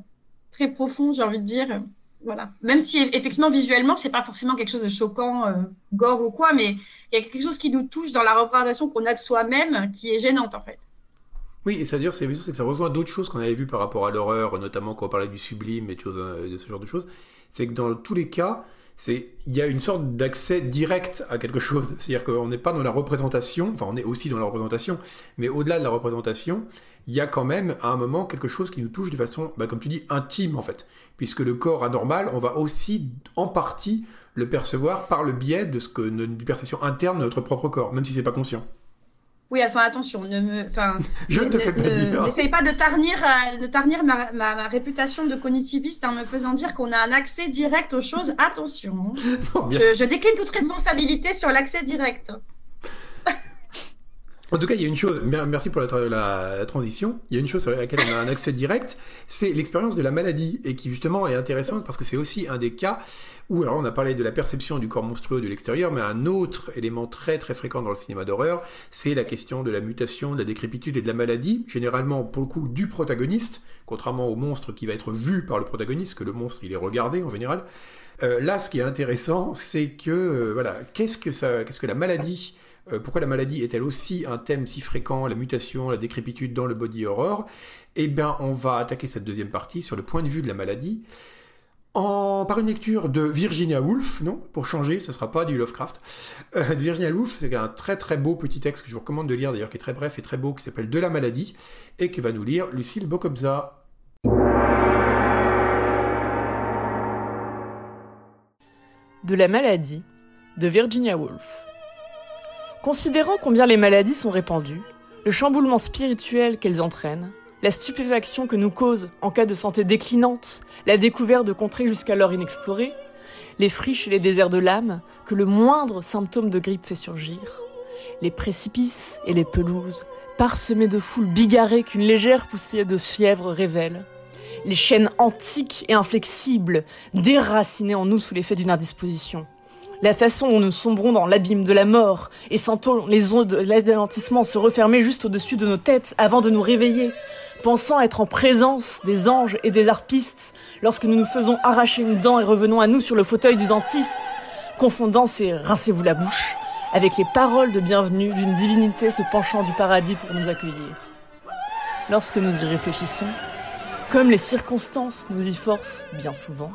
[SPEAKER 4] très profond, j'ai envie de dire. Voilà. Même si effectivement visuellement c'est pas forcément quelque chose de choquant, euh, gore ou quoi, mais il y a quelque chose qui nous touche dans la représentation qu'on a de soi-même qui est gênante en fait.
[SPEAKER 2] Oui, et c'est-à-dire, c'est c'est que ça rejoint d'autres choses qu'on avait vues par rapport à l'horreur, notamment quand on parlait du sublime et euh, de ce genre de choses. C'est que dans tous les cas, il y a une sorte d'accès direct à quelque chose. C'est-à-dire qu'on n'est pas dans la représentation, enfin on est aussi dans la représentation, mais au-delà de la représentation, il y a quand même à un moment quelque chose qui nous touche de façon, bah, comme tu dis, intime en fait. Puisque le corps anormal, on va aussi en partie le percevoir par le biais de ce que d'une perception interne de notre propre corps, même si c'est pas conscient.
[SPEAKER 4] Oui, enfin attention, ne me, enfin,
[SPEAKER 2] Je ne te fais pas
[SPEAKER 4] ne-
[SPEAKER 2] dire.
[SPEAKER 4] n'essaye pas de tarnir, euh, de tarnir ma, ma- ma réputation de cognitiviste en me faisant dire qu'on a un accès direct aux choses. Attention, hein.
[SPEAKER 2] Bon, bien.
[SPEAKER 4] je, je décline toute responsabilité sur l'accès direct.
[SPEAKER 2] En tout cas, il y a une chose, mer- merci pour la transition, il y a une chose sur laquelle on a un accès direct, c'est l'expérience de la maladie, et qui justement est intéressante parce que c'est aussi un des cas où, alors on a parlé de la perception du corps monstrueux de l'extérieur, mais un autre élément très très fréquent dans le cinéma d'horreur, c'est la question de la mutation, de la décrépitude et de la maladie, généralement pour le coup du protagoniste, contrairement au monstre qui va être vu par le protagoniste, que le monstre il est regardé en général. Euh, là, ce qui est intéressant, c'est que, euh, voilà, qu'est-ce que ça, qu'est-ce que la maladie euh, pourquoi la maladie est-elle aussi un thème si fréquent, la mutation, la décrépitude dans le body horror? Eh bien, on va attaquer cette deuxième partie sur le point de vue de la maladie par une lecture de Virginia Woolf, non Pour changer, ce ne sera pas du Lovecraft. Euh, Virginia Woolf, c'est un très très beau petit texte que je vous recommande de lire d'ailleurs, qui est très bref et très beau, qui s'appelle De la maladie, et que va nous lire Lucille Bocobza.
[SPEAKER 1] De la maladie de Virginia Woolf. Considérant combien les maladies sont répandues, le chamboulement spirituel qu'elles entraînent, la stupéfaction que nous causent en cas de santé déclinante, la découverte de contrées jusqu'alors inexplorées, les friches et les déserts de l'âme que le moindre symptôme de grippe fait surgir, les précipices et les pelouses parsemées de foules bigarrées qu'une légère poussière de fièvre révèle, les chaînes antiques et inflexibles déracinées en nous sous l'effet d'une indisposition, la façon dont nous sombrons dans l'abîme de la mort et sentons les ondes de l'anéantissement se refermer juste au-dessus de nos têtes avant de nous réveiller, pensant être en présence des anges et des harpistes lorsque nous nous faisons arracher une dent et revenons à nous sur le fauteuil du dentiste, confondant ces rincez-vous la bouche avec les paroles de bienvenue d'une divinité se penchant du paradis pour nous accueillir. Lorsque nous y réfléchissons, comme les circonstances nous y forcent bien souvent,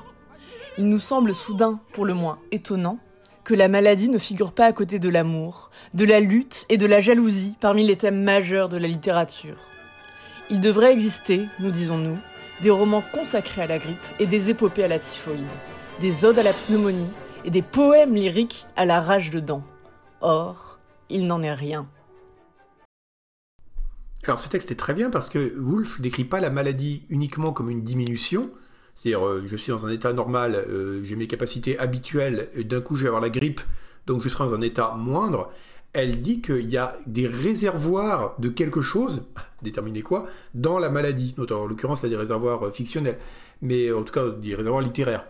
[SPEAKER 1] il nous semble soudain, pour le moins étonnant, que la maladie ne figure pas à côté de l'amour, de la lutte et de la jalousie parmi les thèmes majeurs de la littérature. Il devrait exister, nous disons-nous, des romans consacrés à la grippe et des épopées à la typhoïde, des odes à la pneumonie et des poèmes lyriques à la rage de dents. Or, il n'en est rien.
[SPEAKER 2] Alors ce texte est très bien parce que Woolf décrit pas la maladie uniquement comme une diminution, c'est-à-dire euh, je suis dans un état normal, euh, j'ai mes capacités habituelles, et d'un coup je vais avoir la grippe, donc je serai dans un état moindre. Elle dit qu'il y a des réservoirs de quelque chose, déterminer quoi, dans la maladie. Notamment, en l'occurrence, là, des réservoirs euh, fictionnels, mais en tout cas des réservoirs littéraires.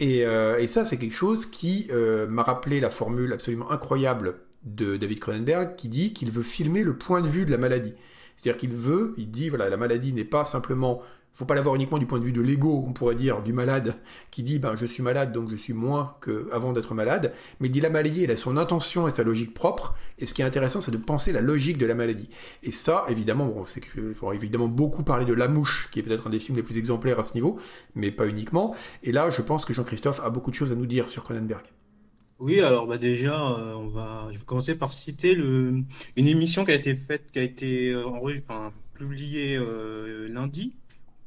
[SPEAKER 2] Et, et ça, c'est quelque chose qui m'a rappelé la formule absolument incroyable de David Cronenberg qui dit qu'il veut filmer le point de vue de la maladie. C'est-à-dire qu'il veut, il dit, voilà, la maladie n'est pas simplement faut pas l'avoir uniquement du point de vue de l'ego, on pourrait dire, du malade, qui dit ben, je suis malade donc je suis moins qu'avant d'être malade, mais il dit la maladie, elle a son intention et sa logique propre, et ce qui est intéressant, c'est de penser la logique de la maladie. Et ça, évidemment, bon, c'est qu'il faudra évidemment beaucoup parler de La Mouche, qui est peut-être un des films les plus exemplaires à ce niveau, mais pas uniquement. Et là, je pense que Jean-Christophe a beaucoup de choses à nous dire sur Cronenberg.
[SPEAKER 5] Oui, alors bah déjà, euh, on va, je vais commencer par citer le, une émission qui a été faite, qui a été euh, enfin, publiée euh, lundi,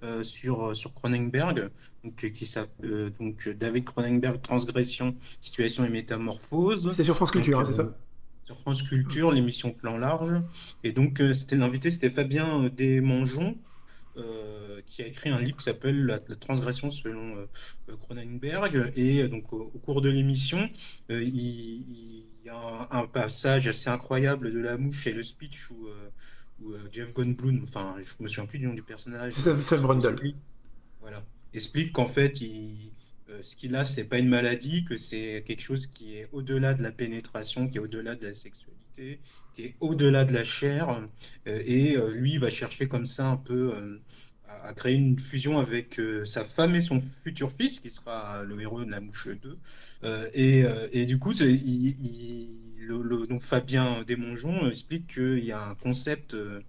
[SPEAKER 5] euh, sur, sur Cronenberg, donc, qui s'appelle donc David Cronenberg, Transgression, Situation et Métamorphose.
[SPEAKER 2] C'est sur France Culture, hein, c'est ça?
[SPEAKER 5] Sur France Culture, l'émission Plan Large. Et donc, c'était l'invité, c'était Fabien Desmangeons, euh, qui a écrit un livre qui s'appelle la, transgression selon euh, Cronenberg. Et donc, au, cours de l'émission, il, y a un, passage assez incroyable de la mouche et le speech où où euh, Jeff Goldblum, enfin, je me souviens plus du nom du personnage.
[SPEAKER 2] C'est Seth Brundle.
[SPEAKER 5] Voilà. Explique qu'en fait, il, euh, ce qu'il a, c'est pas une maladie, que c'est quelque chose qui est au-delà de la pénétration, qui est au-delà de la sexualité, qui est au-delà de la chair. Euh, et lui, il va chercher comme ça un peu à, créer une fusion avec sa femme et son futur fils, qui sera le héros de La Mouche 2. Et, et, du coup, il, il donc Fabien Desmongeons explique qu'il y a un concept euh,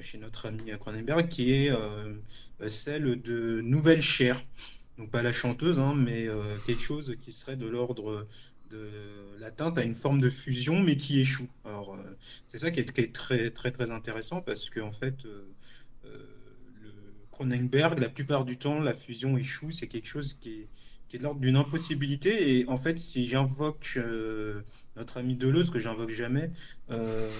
[SPEAKER 5] chez notre ami Cronenberg qui est euh, celle de nouvelle chair. Donc pas la chanteuse, hein, mais euh, quelque chose qui serait de l'ordre de l'atteinte à une forme de fusion, mais qui échoue. Alors c'est ça qui est, très très intéressant parce que en fait Cronenberg, la plupart du temps, la fusion échoue, c'est quelque chose qui est, qui est de l'ordre d'une impossibilité. Et en fait, si j'invoque notre ami Deleuze, que j'invoque jamais, euh,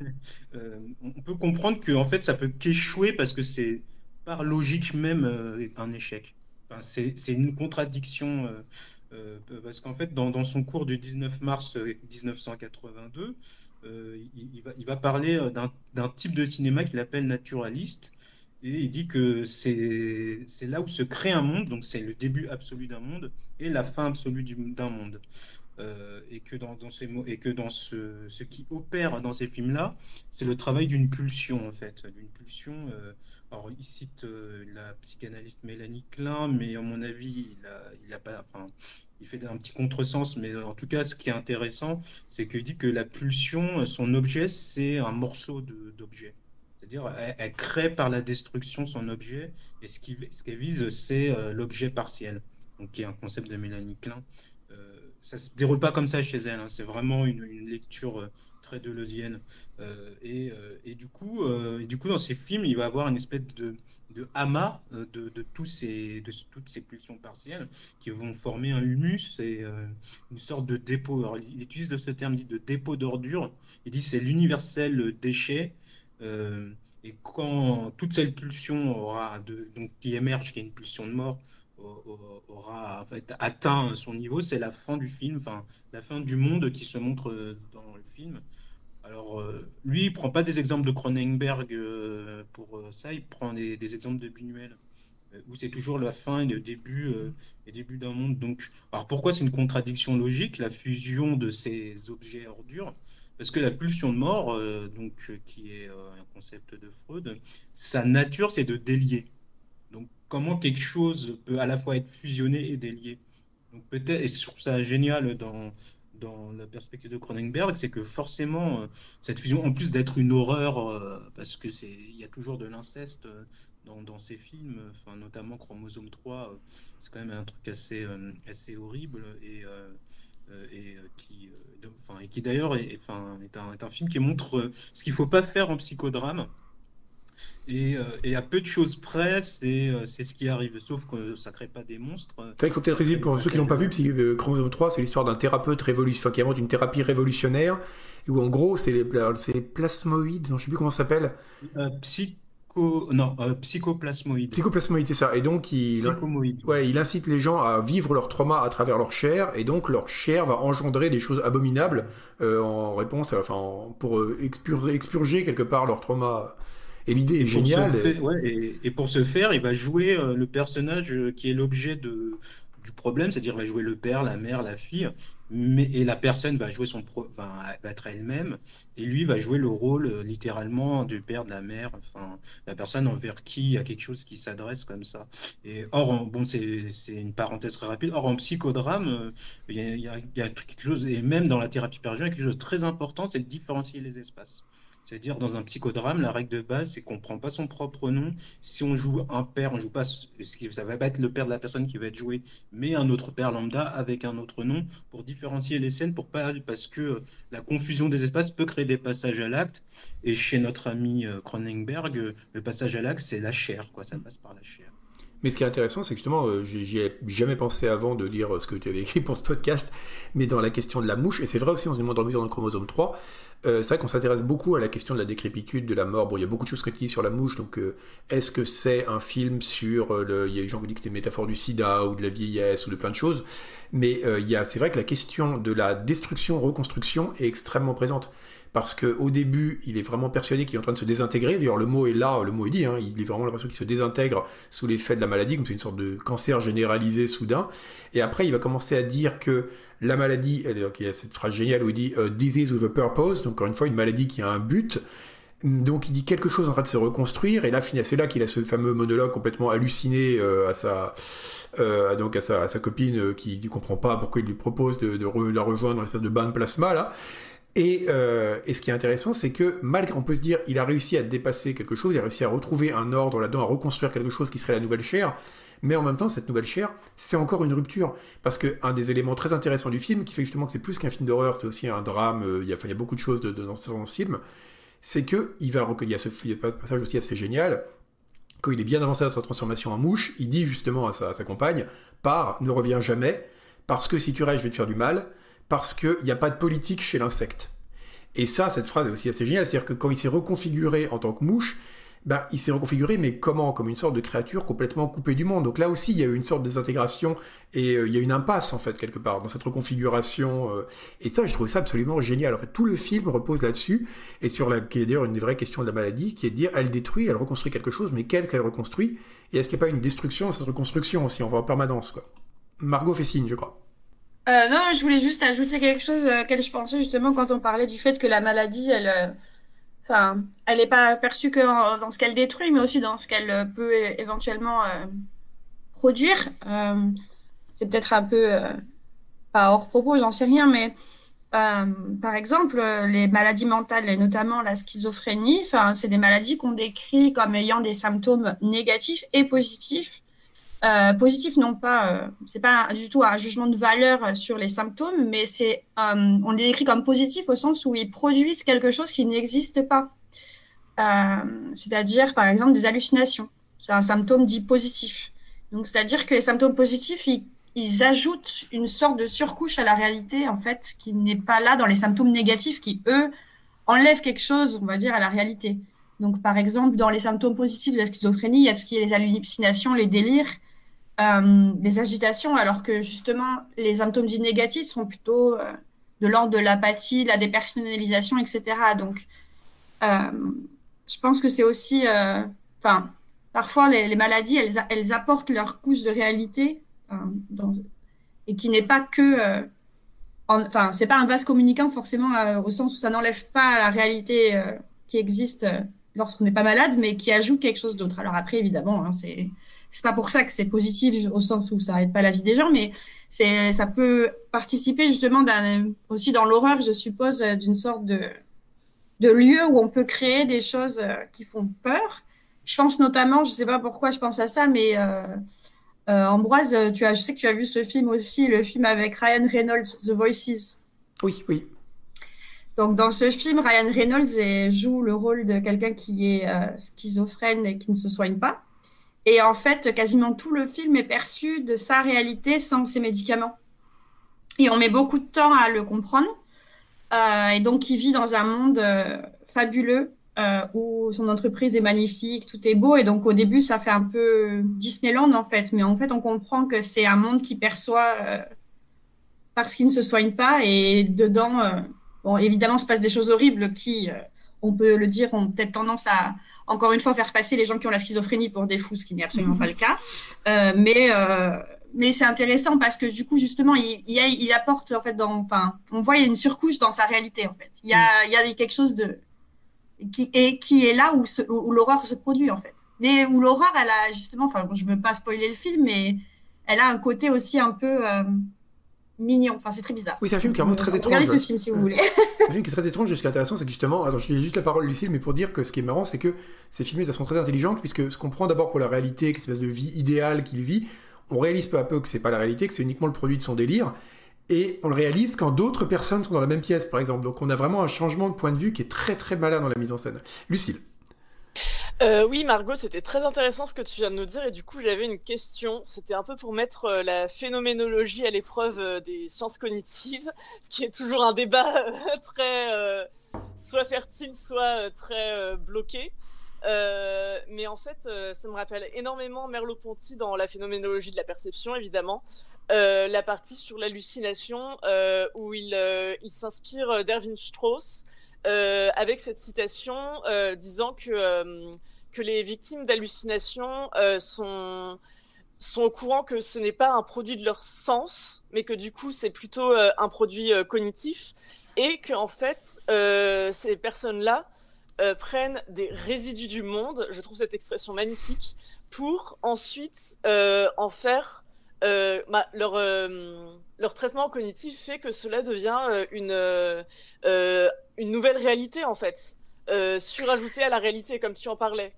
[SPEAKER 5] euh, on peut comprendre que en fait, ça peut qu'échouer parce que c'est par logique même euh, un échec. c'est une contradiction. parce qu'en fait, dans, son cours du 19 mars 1982, il, va, il, va, parler d'un type de cinéma qu'il appelle naturaliste. Et il dit que c'est là où se crée un monde, donc c'est le début absolu d'un monde et la fin absolue d'un monde. Euh, et que dans, ces mots et que dans ce, ce, qui opère dans ces films-là, c'est le travail d'une pulsion en fait, d'une pulsion. Euh, alors il cite euh, la psychanalyste Mélanie Klein, mais à mon avis, il a, pas, enfin, il fait un petit contresens, mais en tout cas, ce qui est intéressant, c'est qu'il dit que la pulsion, son objet, c'est un morceau d'objet. C'est-à-dire, elle, crée par la destruction son objet, et ce qu'elle ce qu vise, c'est l'objet partiel, donc qui est un concept de Mélanie Klein ça se déroule pas comme ça chez elle. Hein. C'est vraiment une, lecture euh, très deleuzienne. Euh, et, euh, et, du coup, et du coup, dans ces films, il va avoir une espèce de, de amas de, de, tous ces, de toutes ces pulsions partielles qui vont former un humus c'est une sorte de dépôt. Alors, il utilise ce terme de dépôt d'ordures. Il dit c'est l'universel déchet. et quand toute cette pulsion aura donc, qui émerge, qui est une pulsion de mort, aura atteint son niveau, c'est la fin du film, enfin la fin du monde qui se montre euh, dans le film. Alors euh, lui, il prend pas des exemples de Cronenberg euh, pour ça, il prend des, exemples de Buñuel où c'est toujours la fin et le début et début d'un monde. Donc, alors pourquoi c'est une contradiction logique, la fusion de ces objets ordures? Parce que la pulsion de mort, donc qui est un concept de Freud, sa nature c'est de délier comment quelque chose peut à la fois être fusionné et délié. Donc peut-être, et je trouve ça génial dans, dans la perspective de Cronenberg, c'est que forcément, euh, cette fusion, en plus d'être une horreur, euh, parce que c'est, il y a toujours de l'inceste euh, dans, dans, ces films, enfin, notamment Chromosome 3, c'est quand même un truc assez, assez horrible et, et qui, et qui d'ailleurs est, est, un, est un film qui montre ce qu'il ne faut pas faire en psychodrame. Euh, et, à peu de choses près, euh, c'est ce qui arrive. Sauf que ça crée pas des monstres.
[SPEAKER 2] Il faut peut-être résumer pour ceux qui n'ont pas vu, euh, Chromosome 3, c'est l'histoire d'un thérapeute révolutionnaire, qui invente une thérapie révolutionnaire, où en gros, c'est les, les, plasmoïdes, non, je sais plus comment ça s'appelle.
[SPEAKER 5] psycho... Non, psychoplasmoïdes.
[SPEAKER 2] Psychoplasmoïdes, c'est ça. Et donc, il, ouais, il incite les gens à vivre leur trauma à travers leur chair, et donc leur chair va engendrer des choses abominables en réponse, enfin, pour expurger, expurger quelque part leur trauma et l'idée est géniale.
[SPEAKER 5] et... et, pour ce faire, il va jouer euh, le personnage euh, qui est l'objet de, du problème, c'est-à-dire va jouer le père, la mère, la fille, mais, et la personne va jouer son pro, va être elle-même, et lui va jouer le rôle euh, littéralement du père, de la mère, enfin, la personne envers qui il y a quelque chose qui s'adresse comme ça. Et or, bon, c'est une parenthèse très rapide. Or, en psychodrame, il y, y, a quelque chose, et même dans la thérapie par il y a quelque chose de très important, c'est de différencier les espaces. C'est-à-dire, dans un psychodrame, la règle de base, c'est qu'on ne prend pas son propre nom. Si on joue un père, on joue pas, ça va pas être le père de la personne qui va être joué, mais un autre père lambda avec un autre nom pour différencier les scènes, pour pas, parce que la confusion des espaces peut créer des passages à l'acte. Et chez notre ami euh, Cronenberg, le passage à l'acte, c'est la chair, quoi. Ça passe par la chair.
[SPEAKER 2] Mais ce qui est intéressant, c'est que justement, euh, j'y ai jamais pensé avant de lire euh, ce que tu avais écrit pour ce podcast, mais dans la question de la mouche, et c'est vrai aussi, on se demande dans le chromosome 3, euh, c'est vrai qu'on s'intéresse beaucoup à la question de la décrépitude, de la mort. Bon, il y a beaucoup de choses qui disent sur la mouche, donc euh, est-ce que c'est un film sur le... Il y a des gens qui disent que c'est une métaphore du sida ou de la vieillesse ou de plein de choses, mais c'est vrai que la question de la destruction-reconstruction est extrêmement présente parce qu'au début, il est vraiment persuadé qu'il est en train de se désintégrer. D'ailleurs, le mot est là, le mot est dit, hein, il a vraiment l'impression qu'il se désintègre sous l'effet de la maladie, comme c'est une sorte de cancer généralisé soudain. Et après, il va commencer à dire que la maladie, il y a cette phrase géniale où il dit disease with a purpose, donc encore une fois, une maladie qui a un but. Donc il dit quelque chose en train de se reconstruire, et là c'est là qu'il a ce fameux monologue complètement halluciné euh, à sa euh, donc à sa, copine euh, qui ne comprend pas pourquoi il lui propose de, de la rejoindre dans une espèce de bain de plasma là. Et, euh, et, ce qui est intéressant, c'est que malgré, on peut se dire, il a réussi à dépasser quelque chose, il a réussi à retrouver un ordre là-dedans, à reconstruire quelque chose qui serait la nouvelle chair. Mais en même temps, cette nouvelle chair, c'est encore une rupture. Parce qu'un des éléments très intéressants du film, qui fait justement que c'est plus qu'un film d'horreur, c'est aussi un drame, euh, il y, a, il y a beaucoup de choses dans, ce film, c'est que il va recueillir ce il y a un passage aussi assez génial, quand il est bien avancé dans sa transformation en mouche, il dit justement à sa, à sa compagne, pars, ne reviens jamais, parce que si tu restes, je vais te faire du mal, parce qu'il n'y a pas de politique chez l'insecte. Et ça, cette phrase est aussi assez géniale, c'est-à-dire que quand il s'est reconfiguré en tant que mouche, ben, il s'est reconfiguré, mais comment? Comme une sorte de créature complètement coupée du monde. Donc là aussi, il y a eu une sorte de désintégration et euh, il y a une impasse, en fait, quelque part, dans cette reconfiguration. Euh. et ça, je trouve ça absolument génial. En fait, tout le film repose là-dessus et sur la, qui est d'ailleurs une des vraies questions de la maladie, qui est de dire, elle détruit, elle reconstruit quelque chose, mais quelle qu'elle reconstruit? Et est-ce qu'il n'y a pas une destruction cette reconstruction aussi? On va en permanence, quoi. Margot fait signe, je crois.
[SPEAKER 4] Euh, non, je voulais juste ajouter quelque chose auquel je pensais justement quand on parlait du fait que la maladie, elle Enfin, elle n'est pas perçue que dans ce qu'elle détruit, mais aussi dans ce qu'elle peut éventuellement euh, produire. Euh, c'est peut-être un peu euh, pas hors propos, j'en sais rien, mais par exemple, les maladies mentales, et notamment la schizophrénie, c'est des maladies qu'on décrit comme ayant des symptômes négatifs et positifs euh, positif, non pas, euh, c'est pas du tout un jugement de valeur sur les symptômes, mais c'est, euh, on les décrit comme positif au sens où ils produisent quelque chose qui n'existe pas. c'est-à-dire, par exemple, des hallucinations. C'est un symptôme dit positif. Donc, c'est-à-dire que les symptômes positifs, ils, ajoutent une sorte de surcouche à la réalité, en fait, qui n'est pas là dans les symptômes négatifs qui, eux, enlèvent quelque chose, on va dire, à la réalité. Donc, par exemple, dans les symptômes positifs de la schizophrénie, il y a ce qui est les hallucinations, les délires, euh, les agitations, alors que justement, les symptômes dits négatifs sont plutôt euh, de l'ordre de l'apathie, de la dépersonnalisation, etc. Donc, euh, je pense que c'est aussi. Enfin, parfois, les, maladies, elles, elles, apportent leur couche de réalité et qui n'est pas que. enfin, c'est pas un vase communicant forcément au sens où ça n'enlève pas la réalité qui existe lorsqu'on n'est pas malade, mais qui ajoute quelque chose d'autre. Alors après, évidemment, hein, c'est c'est pas pour ça que c'est positif au sens où ça aide pas la vie des gens, mais c'est ça peut participer justement aussi dans l'horreur, je suppose, d'une sorte de de lieu où on peut créer des choses euh, qui font peur. Je pense notamment, je sais pas pourquoi je pense à ça, mais euh, euh, Ambroise, tu as, je sais que tu as vu ce film aussi, le film avec Ryan Reynolds, The Voices.
[SPEAKER 2] Oui, oui.
[SPEAKER 4] Donc dans ce film, Ryan Reynolds joue le rôle de quelqu'un qui est schizophrène et qui ne se soigne pas. Et en fait, quasiment tout le film est perçu de sa réalité sans ses médicaments. Et on met beaucoup de temps à le comprendre. Euh, et donc, il vit dans un monde euh, fabuleux euh, où son entreprise est magnifique, tout est beau. Et donc, au début, ça fait un peu Disneyland, en fait. Mais en fait, on comprend que c'est un monde qui perçoit parce qu'il ne se soigne pas. Et dedans, bon, évidemment, se passe des choses horribles qui on peut le dire, ont peut-être tendance à, encore une fois, faire passer les gens qui ont la schizophrénie pour des fous, ce qui n'est absolument pas le cas. Euh, mais, euh, mais c'est intéressant parce que du coup, justement, il, il, il, apporte, en fait, dans, enfin, on voit, il y a une surcouche dans sa réalité, en fait. Il y a, il y a quelque chose de, qui est, qui est là où, où l'horreur se produit, en fait. Mais où l'horreur, elle a justement, enfin, je veux pas spoiler le film, mais elle a un côté aussi un peu euh, mignon. Enfin, c'est très bizarre.
[SPEAKER 2] Oui, c'est un film qui est vraiment très étrange.
[SPEAKER 4] Regardez ce film si vous voulez.
[SPEAKER 2] un film qui est très étrange. Ce qui est intéressant, c'est que justement, alors je dis juste la parole, Lucille, mais pour dire que ce qui est marrant, c'est que ces films, elles sont très intelligentes, puisque ce qu'on prend d'abord pour la réalité, cette espèce de vie idéale qu'il vit, on réalise peu à peu que c'est pas la réalité, que c'est uniquement le produit de son délire. Et on le réalise quand d'autres personnes sont dans la même pièce, par exemple. Donc on a vraiment un changement de point de vue qui est très très malin dans la mise en scène. Lucille.
[SPEAKER 6] Euh, oui, Margot, c'était très intéressant ce que tu viens de nous dire. Et du coup, j'avais une question. C'était un peu pour mettre euh, la phénoménologie à l'épreuve euh, des sciences cognitives, ce qui est toujours un débat très soit fertile, soit très bloqué. mais en fait, ça me rappelle énormément Merleau-Ponty dans la phénoménologie de la perception, évidemment. la partie sur l'hallucination où il, il s'inspire d'Erwin Strauss avec cette citation disant que, que les victimes d'hallucinations sont, sont au courant que ce n'est pas un produit de leur sens, mais que du coup c'est plutôt un produit cognitif, et que en fait ces personnes-là prennent des résidus du monde, je trouve cette expression magnifique, pour ensuite en faire bah, leur, leur traitement cognitif fait que cela devient une, une nouvelle réalité en fait, euh, surajoutée à la réalité comme tu en parlais.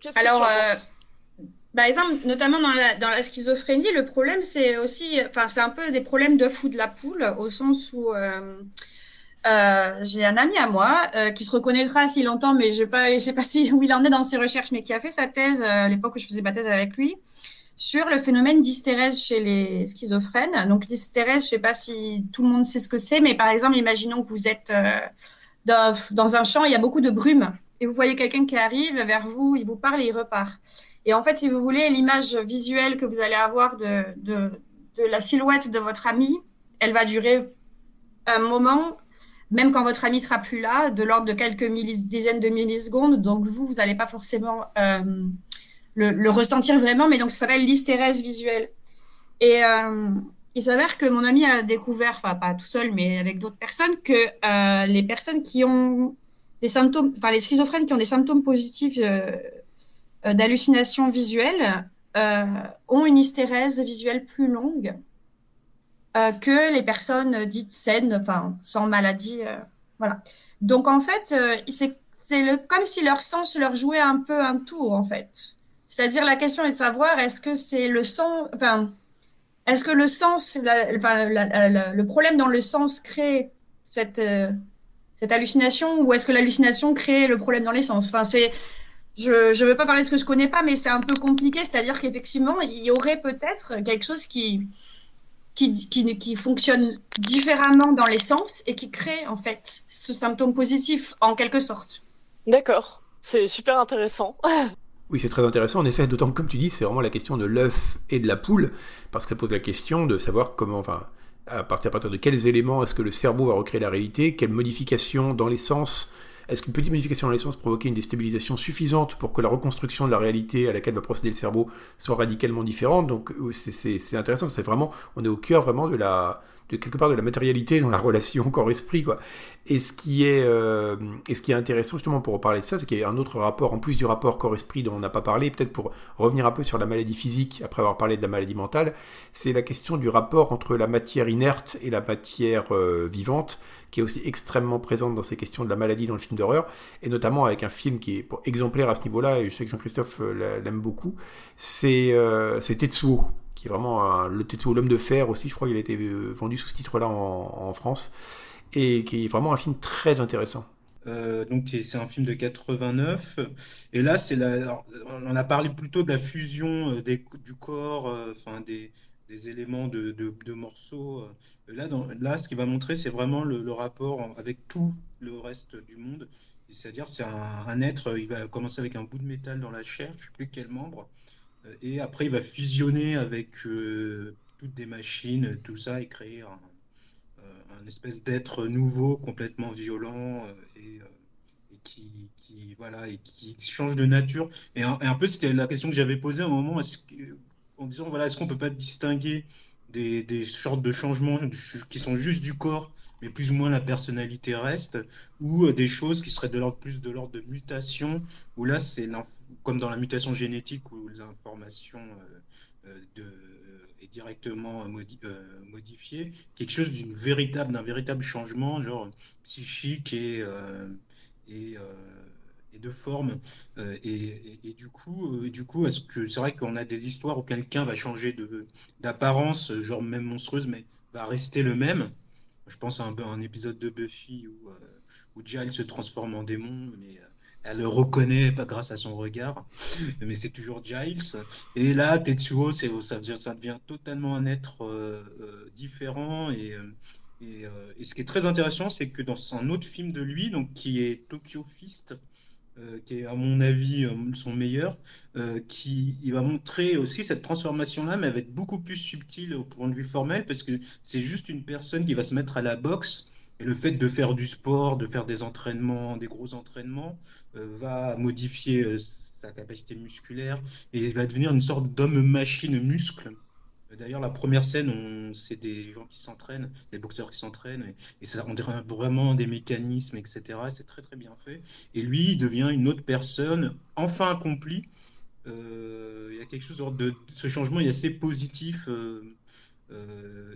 [SPEAKER 6] Qu'est-ce
[SPEAKER 4] Alors,
[SPEAKER 6] tu en penses
[SPEAKER 4] euh, par exemple, notamment dans la, dans la schizophrénie, le problème c'est aussi, enfin c'est un peu des problèmes d'œuf ou de la poule, au sens où euh, euh j'ai un ami à moi euh, qui se reconnaîtra s'il entend, mais je ne sais pas, si, où il en est dans ses recherches, mais qui a fait sa thèse à l'époque où je faisais ma thèse avec lui sur le phénomène d'hystérèse chez les schizophrènes. Donc l'hystérèse, je ne sais pas si tout le monde sait ce que c'est, mais par exemple, imaginons que vous êtes dans, dans, un champ, il y a beaucoup de brume, et vous voyez quelqu'un qui arrive vers vous, il vous parle et il repart. Et en fait, si vous voulez, l'image visuelle que vous allez avoir de, de, la silhouette de votre ami, elle va durer un moment, même quand votre ami sera plus là, de l'ordre de quelques dizaines de millisecondes. Donc vous, vous n'allez pas forcément... Euh, le, ressentir vraiment, mais donc ça s'appelle l'hystérèse visuelle. Et euh, il s'avère que mon ami a découvert, enfin pas tout seul, mais avec d'autres personnes, que euh, les personnes qui ont des symptômes, enfin les schizophrènes qui ont des symptômes positifs euh, d'hallucination visuelle ont une hystérèse visuelle plus longue que les personnes dites saines, enfin sans maladie, voilà. Donc en fait, c'est comme si leur sens leur jouait un peu un tour en fait. C'est-à-dire, la question est de savoir est-ce que c'est le sens, enfin, est-ce que le sens, le problème dans le sens crée cette, euh, cette hallucination ou est-ce que l'hallucination crée le problème dans les sens? Enfin, c'est, je ne veux pas parler de ce que je connais pas, mais c'est un peu compliqué. C'est-à-dire qu'effectivement, il y aurait peut-être quelque chose qui, qui, qui, qui, fonctionne différemment dans les sens et qui crée en fait ce symptôme positif en quelque sorte.
[SPEAKER 6] D'accord, c'est super intéressant.
[SPEAKER 2] Oui, c'est très intéressant, en effet, d'autant que, comme tu dis, c'est vraiment la question de l'œuf et de la poule, parce que ça pose la question de savoir comment, enfin, à partir, de quels éléments est-ce que le cerveau va recréer la réalité, quelles modifications dans les sens, est-ce qu'une petite modification dans les sens provoquer une déstabilisation suffisante pour que la reconstruction de la réalité à laquelle va procéder le cerveau soit radicalement différente? Donc, c'est intéressant, c'est vraiment, on est au cœur vraiment de la, de quelque part de la matérialité dans la relation corps-esprit quoi. Et ce qui est euh, et ce qui est intéressant justement pour reparler de ça, c'est qu'il y a un autre rapport en plus du rapport corps-esprit dont on n'a pas parlé, peut-être pour revenir un peu sur la maladie physique après avoir parlé de la maladie mentale, c'est la question du rapport entre la matière inerte et la matière euh, vivante qui est aussi extrêmement présente dans ces questions de la maladie dans le film d'horreur, et notamment avec un film qui est exemplaire à ce niveau-là, et je sais que Jean-Christophe euh, l'aime beaucoup, c'est Tetsuo, est vraiment le Tetsuo l'homme de fer aussi, je crois qu'il a été euh, vendu sous ce titre-là en, France, et qui est vraiment un film très intéressant.
[SPEAKER 5] Euh, donc c'est un film de 89 et là c'est on a parlé plutôt de la fusion euh, du corps enfin des, éléments de, morceaux là ce qui va montrer c'est vraiment le, rapport avec tout le reste du monde c'est-à-dire c'est un, un, être il va commencer avec un bout de métal dans la chair je sais plus quel membre et après, il va fusionner avec euh, toutes des machines, tout ça, et créer un, euh, espèce d'être nouveau, complètement violent et, qui, voilà, et qui change de nature. Et un, peu, c'était la question que j'avais posée à un moment. En disant voilà, est-ce qu'on peut pas distinguer des, sortes de changements qui sont juste du corps, mais plus ou moins la personnalité reste, ou euh, des choses qui seraient de l'ordre plus de l'ordre de mutation, où là c'est comme dans la mutation génétique où l'information euh, euh, de est directement modifiée, quelque chose d'un véritable changement genre psychique et de forme. Euh, et, du coup, euh, du coup c'est vrai qu'on a des histoires où quelqu'un va changer d'apparence, genre même monstrueuse, mais va rester le même? Je pense à un, épisode de Buffy où, euh, où Giles se transforme en démon, mais elle le reconnaît pas grâce à son regard, mais c'est toujours Giles. Et là, Tetsuo, ça, devient, totalement un être différent. Et, et, ce qui est très intéressant, c'est que dans un autre film de lui, donc, qui est Tokyo Fist, euh, qui est à mon avis euh, son meilleur, euh, qui il va montrer aussi cette transformation-là, mais elle va être beaucoup plus subtile au point de vue formel, parce que c'est juste une personne qui va se mettre à la boxe, et le fait de faire du sport, de faire des entraînements, des gros entraînements, va modifier sa capacité musculaire, et il va devenir une sorte d'homme-machine muscle D'ailleurs, la première scène, c'est des gens qui s'entraînent, des boxeurs qui s'entraînent, et, ça, on dirait vraiment des mécanismes, etc. C'est très très bien fait. Et lui, il devient une autre personne, enfin accomplie. Euh, il y a quelque chose de ce changement est assez positif. Euh, euh,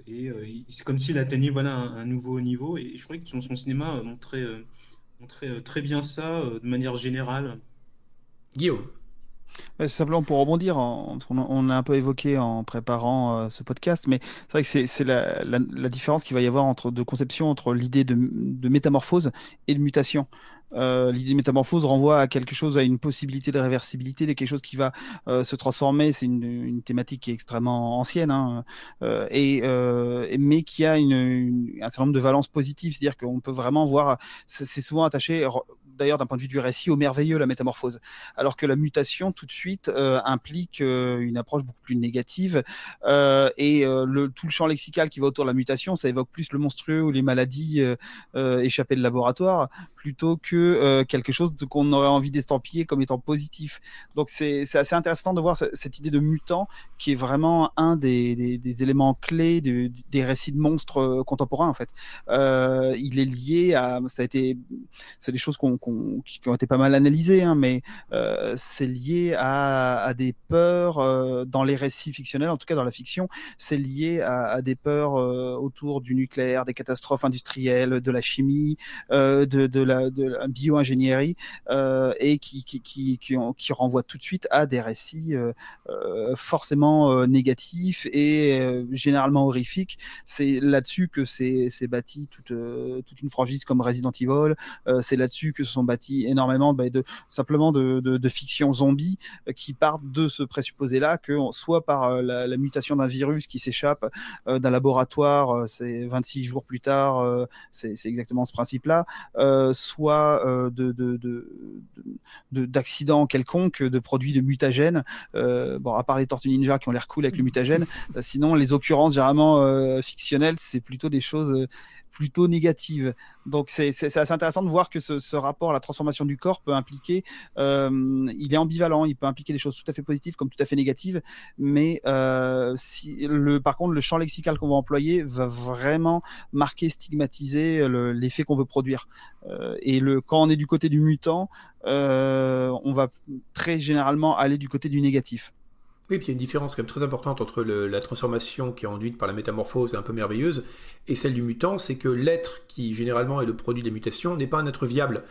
[SPEAKER 5] et c'est comme s'il atteignait voilà, un, nouveau niveau. Et je crois que son, son cinéma montrait, montrait très bien ça de manière générale.
[SPEAKER 2] Guillaume
[SPEAKER 3] simplement pour rebondir, on, a un peu évoqué en préparant euh, ce podcast, mais c'est vrai que c'est la, différence qu'il va y avoir entre de conception entre l'idée de, métamorphose et de mutation. Euh, l'idée de métamorphose renvoie à quelque chose, à une possibilité de réversibilité, de quelque chose qui va euh, se transformer. C'est une, thématique qui est extrêmement ancienne, hein, et, mais qui a un certain nombre de valences positives. C'est-à-dire qu'on peut vraiment voir, c'est souvent attaché d'ailleurs d'un point de vue du récit au merveilleux la métamorphose, alors que la mutation tout de suite euh, implique euh, une approche beaucoup plus négative euh, et tout le champ lexical qui va autour de la mutation, ça évoque plus le monstrueux ou les maladies échappées de laboratoire plutôt que quelque chose qu'on aurait envie d'estampiller comme étant positif. Donc c'est assez intéressant de voir cette idée de mutant qui est vraiment un des, des, éléments clés des récits de monstres contemporains en fait. il est lié à ça a été c'est des choses qu'on qui ont été pas mal analysées, hein, mais euh, c'est lié à, des peurs euh, dans les récits fictionnels, en tout cas dans la fiction, c'est lié à, des peurs euh, autour du nucléaire, des catastrophes industrielles, de la chimie, de, la, bio-ingénierie, et qui, qui, qui, qui, renvoient tout de suite à des récits forcément négatifs et généralement horrifiques. C'est là-dessus que c'est bâti toute, toute une franchise comme Resident Evil, c'est là-dessus que sont bâtis énormément bah, de simplement de, de, fiction zombie euh, qui partent de ce présupposé-là que soit par euh, la, mutation d'un virus qui s'échappe euh, d'un laboratoire, c'est 26 jours plus tard, c'est exactement ce principe-là, soit de, d'accidents quelconques, de produits de mutagènes. bon, à part les Tortues Ninja qui ont l'air cool avec le mutagène, sinon les occurrences généralement fictionnelles, c'est plutôt des choses plutôt négative. Donc c'est assez intéressant de voir que ce, rapport à la transformation du corps peut impliquer, euh, il est ambivalent, il peut impliquer des choses tout à fait positives comme tout à fait négatives, mais euh, le, par contre le champ lexical qu'on va employer va vraiment marquer, stigmatiser l'effet qu'on veut produire. Euh, et le, quand on est du côté du mutant, on va très généralement aller du côté du négatif.
[SPEAKER 2] Oui, puis il y a une différence quand même très importante entre la transformation qui est induite par la métamorphose un peu merveilleuse et celle du mutant, c'est que l'être qui généralement est le produit des mutations n'est pas un être viable.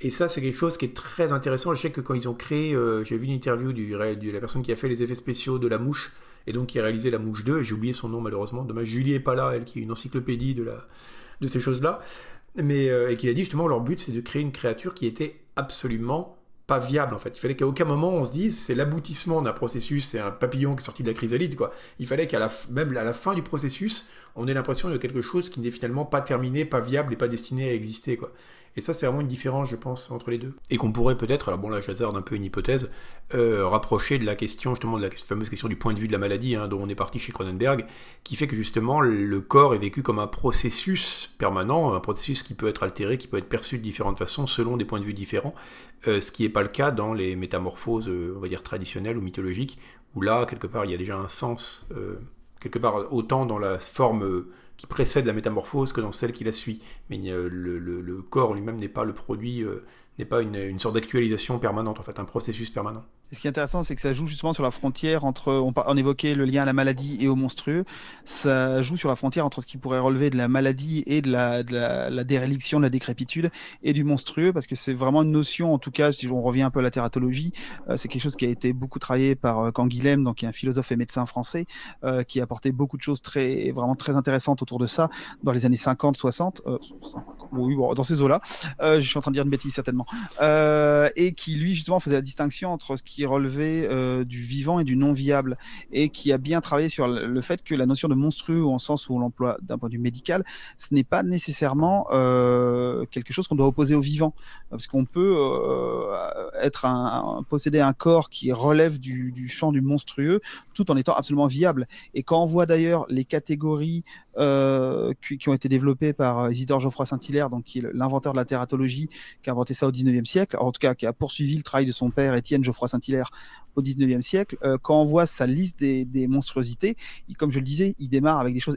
[SPEAKER 2] Et ça, c'est quelque chose qui est très intéressant. Je sais que quand ils ont créé, euh, j'ai vu une interview de la personne qui a fait les effets spéciaux de la mouche, et donc qui a réalisé la mouche 2, et j'ai oublié son nom malheureusement. Dommage, Julie est pas là, elle qui est une encyclopédie de, ces choses-là. Mais, euh, et qui a dit justement, leur but, c'est de créer une créature qui était absolument pas viable en fait. Il fallait qu'à aucun moment on se dise c'est l'aboutissement d'un processus, c'est un papillon qui est sorti de la chrysalide quoi. Il fallait qu'à la même à la fin du processus, on ait l'impression de quelque chose qui n'est finalement pas terminé, pas viable et pas destiné à exister quoi. Et ça, c'est vraiment une différence, je pense, entre les deux. Et qu'on pourrait peut-être, alors bon là, j'hazarde un peu une hypothèse, euh, rapprocher de la question, justement, de la fameuse question du point de vue de la maladie, hein, dont on est parti chez Cronenberg, qui fait que justement, le corps est vécu comme un processus permanent, un processus qui peut être altéré, qui peut être perçu de différentes façons, selon des points de vue différents, euh, ce qui n'est pas le cas dans les métamorphoses, euh, on va dire, traditionnelles ou mythologiques, où là, quelque part, il y a déjà un sens, quelque part, autant dans la forme qui précède la métamorphose que dans celle qui la suit. Mais le, le, corps lui-même n'est pas le produit, n'est pas une sorte d'actualisation permanente, en fait, un processus permanent
[SPEAKER 3] ce qui est intéressant, c'est que ça joue justement sur la frontière entre, on, évoquait le lien à la maladie et au monstrueux, ça joue sur la frontière entre ce qui pourrait relever de la maladie et de la, déréliction, de la décrépitude et du monstrueux, parce que c'est vraiment une notion, en tout cas, si on revient un peu à la tératologie, euh, c'est quelque chose qui a été beaucoup travaillé par euh, Canguilhem, donc qui est un philosophe et médecin français, euh, qui a apporté beaucoup de choses très, vraiment très intéressantes autour de ça dans les années 50, 60, oui, dans ces eaux-là. je suis en train de dire une bêtise certainement, et qui lui justement faisait la distinction entre ce qui relevé euh, du vivant et du non viable et qui a bien travaillé sur le fait que la notion de monstrueux, en sens où on l'emploie d'un point de vue médical, ce n'est pas nécessairement euh, quelque chose qu'on doit opposer au vivant, parce qu'on peut euh, être un, posséder un corps qui relève du, du champ du monstrueux tout en étant absolument viable. Et quand on voit d'ailleurs les catégories euh, qui, ont été développées par Isidore Geoffroy Saint-Hilaire, donc l'inventeur de la tératologie, qui a inventé ça au 19e siècle, en tout cas qui a poursuivi le travail de son père Étienne Geoffroy Saint-Hilaire au 19e siècle, euh, quand on voit sa liste des, monstruosités, comme je le disais, il démarre avec des choses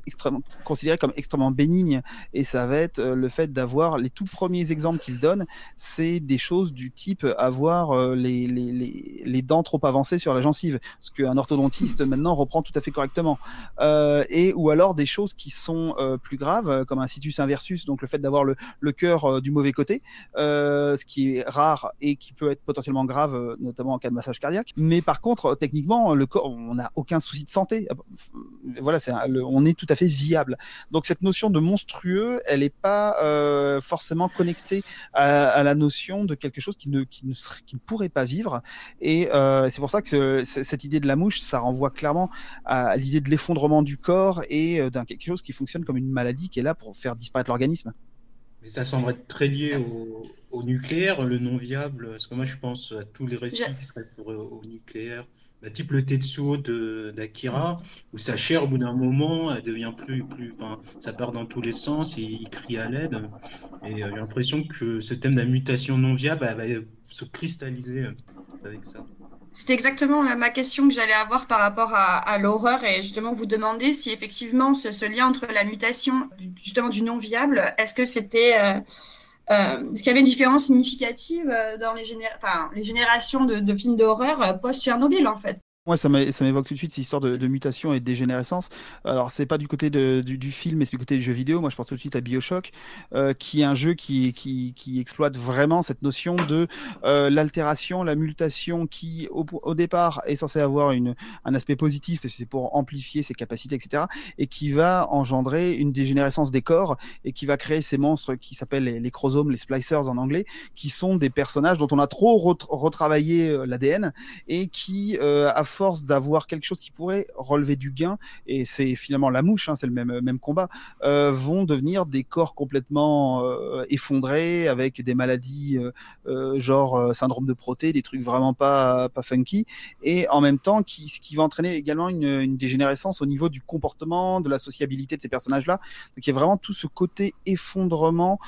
[SPEAKER 3] considérées comme extrêmement bénignes, et ça va être euh, le fait d'avoir les tout premiers exemples qu'il donne, c'est des choses du type avoir euh, les, dents trop avancées sur la gencive, ce qu'un orthodontiste maintenant reprend tout à fait correctement, ou alors des choses qui sont plus graves, comme un situs inversus, donc le fait d'avoir le, cœur du mauvais côté, ce qui est rare et qui peut être potentiellement grave, notamment en cas de massage cardiaque. Mais par contre, techniquement, le corps, on n'a aucun souci de santé. Voilà, c'est on est tout à fait viable. Donc cette notion de monstrueux, elle n'est pas euh, forcément connectée à, la notion de quelque chose qui ne, qui ne, qui pourrait pas vivre. Et euh, c'est pour ça que cette idée de la mouche, ça renvoie clairement à l'idée de l'effondrement du corps et euh, d'un quelque chose qui fonctionne comme une maladie qui est là pour faire disparaître l'organisme.
[SPEAKER 5] Mais ça semble être très lié au, au nucléaire, le non viable, parce que moi je pense à tous les récits qui seraient pour, euh, au nucléaire, bah, type le Tetsuo d'Akira, où sa chair au bout d'un moment elle devient plus, plus, ça part dans tous les sens et il crie à l'aide. Et euh, j'ai l'impression que ce thème de la mutation non viable va se cristalliser euh, avec ça.
[SPEAKER 4] C'est exactement ma question que j'allais avoir par rapport à, l'horreur et justement vous demander si effectivement ce, lien entre la mutation justement du non viable, est-ce que c'était euh, est-ce qu'il y avait une différence significative euh, dans les, les générations de, de films d'horreur euh, post-Tchernobyl, en fait?
[SPEAKER 3] Moi, ça m'évoque tout de suite cette histoire de, mutation et de dégénérescence. Alors, c'est pas du côté du, film, mais c'est du côté du jeu vidéo. Moi, je pense tout de suite à Bioshock, euh, qui est un jeu qui, exploite vraiment cette notion de euh, l'altération, la mutation, qui au, départ est censée avoir un aspect positif, c'est pour amplifier ses capacités, etc., et qui va engendrer une dégénérescence des corps et qui va créer ces monstres qui s'appellent les, les, chromosomes, les splicers en anglais, qui sont des personnages dont on a trop retravaillé euh, l'ADN et qui, euh, à force d'avoir quelque chose qui pourrait relever du gain, et c'est finalement la mouche, hein, c'est le même, même combat, euh, vont devenir des corps complètement euh, effondrés avec des maladies euh, genre syndrome de Proté, des trucs vraiment pas, pas funky, et en même temps qui, ce qui va entraîner également une, dégénérescence au niveau du comportement, de la sociabilité de ces personnages-là. Donc il y a vraiment tout ce côté effondrement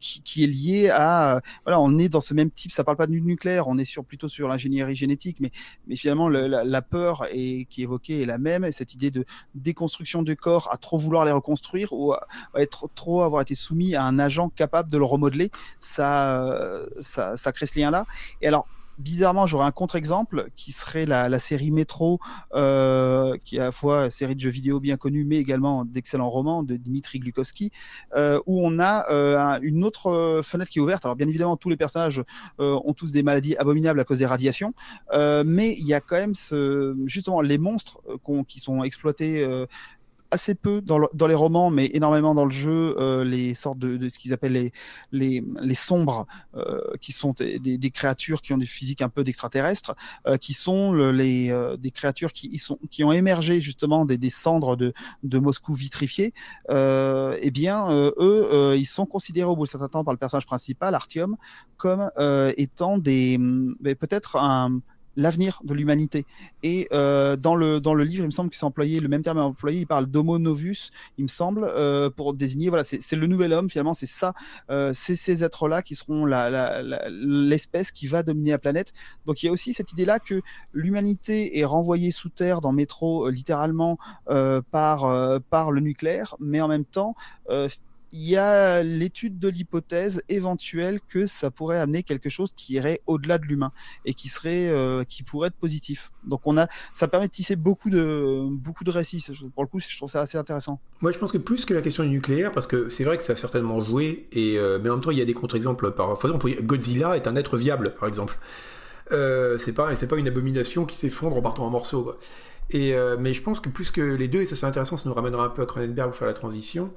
[SPEAKER 3] qui, qui, est lié à voilà, on est dans ce même type. Ça parle pas du nucléaire, on est sur plutôt sur l'ingénierie génétique, mais mais finalement la, peur qui est évoquée est la même, cette idée de déconstruction du corps à trop vouloir les reconstruire ou à, être trop avoir été soumis à un agent capable de le remodeler, ça, ça, ça crée ce lien-là. Et alors, bizarrement, j'aurais un contre-exemple qui serait la, la série Métro, euh, qui est à la fois une série de jeux vidéo bien connue, mais également d'excellents romans de Dmitri Glukowski, euh, où on a euh, une autre fenêtre qui est ouverte. Alors bien évidemment, tous les personnages euh, ont tous des maladies abominables à cause des radiations, euh, mais il y a quand même ce, justement les monstres qui sont exploités assez peu dans, dans, les romans, mais énormément dans le jeu, euh, les sortes de, de ce qu'ils appellent les, les, les sombres, euh, qui sont des, des, créatures qui ont des physiques un peu d'extraterrestres, euh, qui sont le, les, euh, des créatures qui, ils sont, qui ont émergé justement des, des cendres de, de Moscou vitrifiées. Euh, eh bien, eux, ils sont considérés au bout de certain temps par le personnage principal, Artyom, comme étant des, peut-être un l'avenir de l'humanité. Et euh, dans, le, dans le livre, il me semble que c'est employé, le même terme est employé, il parle d'homo novus, il me semble, euh, pour désigner, voilà, c'est le nouvel homme, finalement, c'est ça, euh, c'est ces êtres-là qui seront l'espèce qui va dominer la planète. Donc il y a aussi cette idée-là que l'humanité est renvoyée sous terre dans Métro, littéralement, par, par le nucléaire, mais en même temps, il y a l'étude de l'hypothèse éventuelle que ça pourrait amener quelque chose qui irait au-delà de l'humain et qui serait, euh, qui pourrait être positif. Donc on a, ça permet de tisser beaucoup de, beaucoup de récits. Pour le coup, je trouve ça assez intéressant.
[SPEAKER 2] Moi, je pense que plus que la question du nucléaire, parce que c'est vrai que ça a certainement joué, et euh, mais en même temps, il y a des contre-exemples. Par exemple, Godzilla est un être viable, par exemple. Euh, c'est pas, c'est pas une abomination qui s'effondre en partant en morceaux. Et mais je pense que plus que les deux, et ça c'est intéressant, ça nous ramènera un peu à Cronenberg pour faire la transition.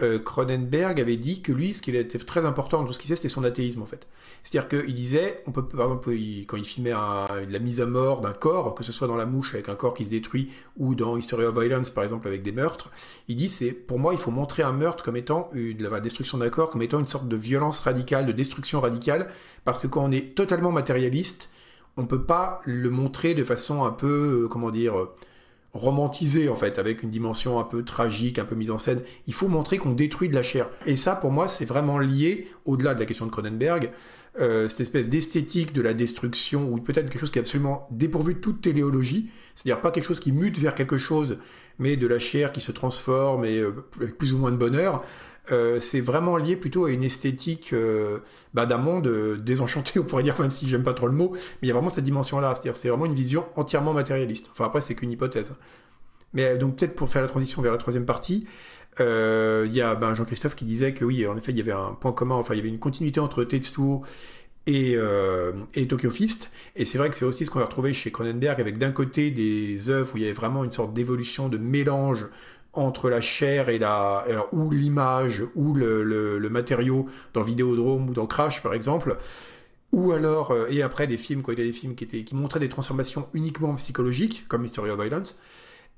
[SPEAKER 2] Euh, Cronenberg avait dit que lui, ce qui était très important dans tout ce qu'il sait, c'était son athéisme en fait. C'est-à-dire qu'il disait, on peut par exemple quand il filmait la mise à mort d'un corps, que ce soit dans La Mouche avec un corps qui se détruit ou dans History of Violence par exemple avec des meurtres, il dit c'est pour moi il faut montrer un meurtre comme étant une, la destruction d'un corps comme étant une sorte de violence radicale, de destruction radicale, parce que quand on est totalement matérialiste, on peut pas le montrer de façon un peu euh, comment dire romantisé en fait, avec une dimension un peu tragique, un peu mise en scène. Il faut montrer qu'on détruit de la chair. Et ça, pour moi, c'est vraiment lié, au-delà de la question de Cronenberg, euh, cette espèce d'esthétique de la destruction, ou peut-être quelque chose qui est absolument dépourvu de toute téléologie, c'est-à-dire pas quelque chose qui mute vers quelque chose, mais de la chair qui se transforme et euh, avec plus ou moins de bonheur. Euh, c'est vraiment lié plutôt à une esthétique euh, bah, d'un monde euh, désenchanté, on pourrait dire, même si j'aime pas trop le mot, mais il y a vraiment cette dimension-là, c'est-à-dire c'est vraiment une vision entièrement matérialiste. Enfin après c'est qu'une hypothèse. Mais donc peut-être pour faire la transition vers la troisième partie, il y a ben, Jean-Christophe qui disait que oui, en effet, il y avait un point commun, enfin il y avait une continuité entre Tetsuo et, et Tokyo Fist. Et c'est vrai que c'est aussi ce qu'on a retrouvé chez Cronenberg, avec d'un côté des œuvres où il y avait vraiment une sorte d'évolution, de mélange entre la chair et la ou l'image ou le, matériau dans Vidéodrome ou dans Crash par exemple ou alors euh, et après des films quoi il y a des films qui étaient qui montraient des transformations uniquement psychologiques comme Mystery of Violence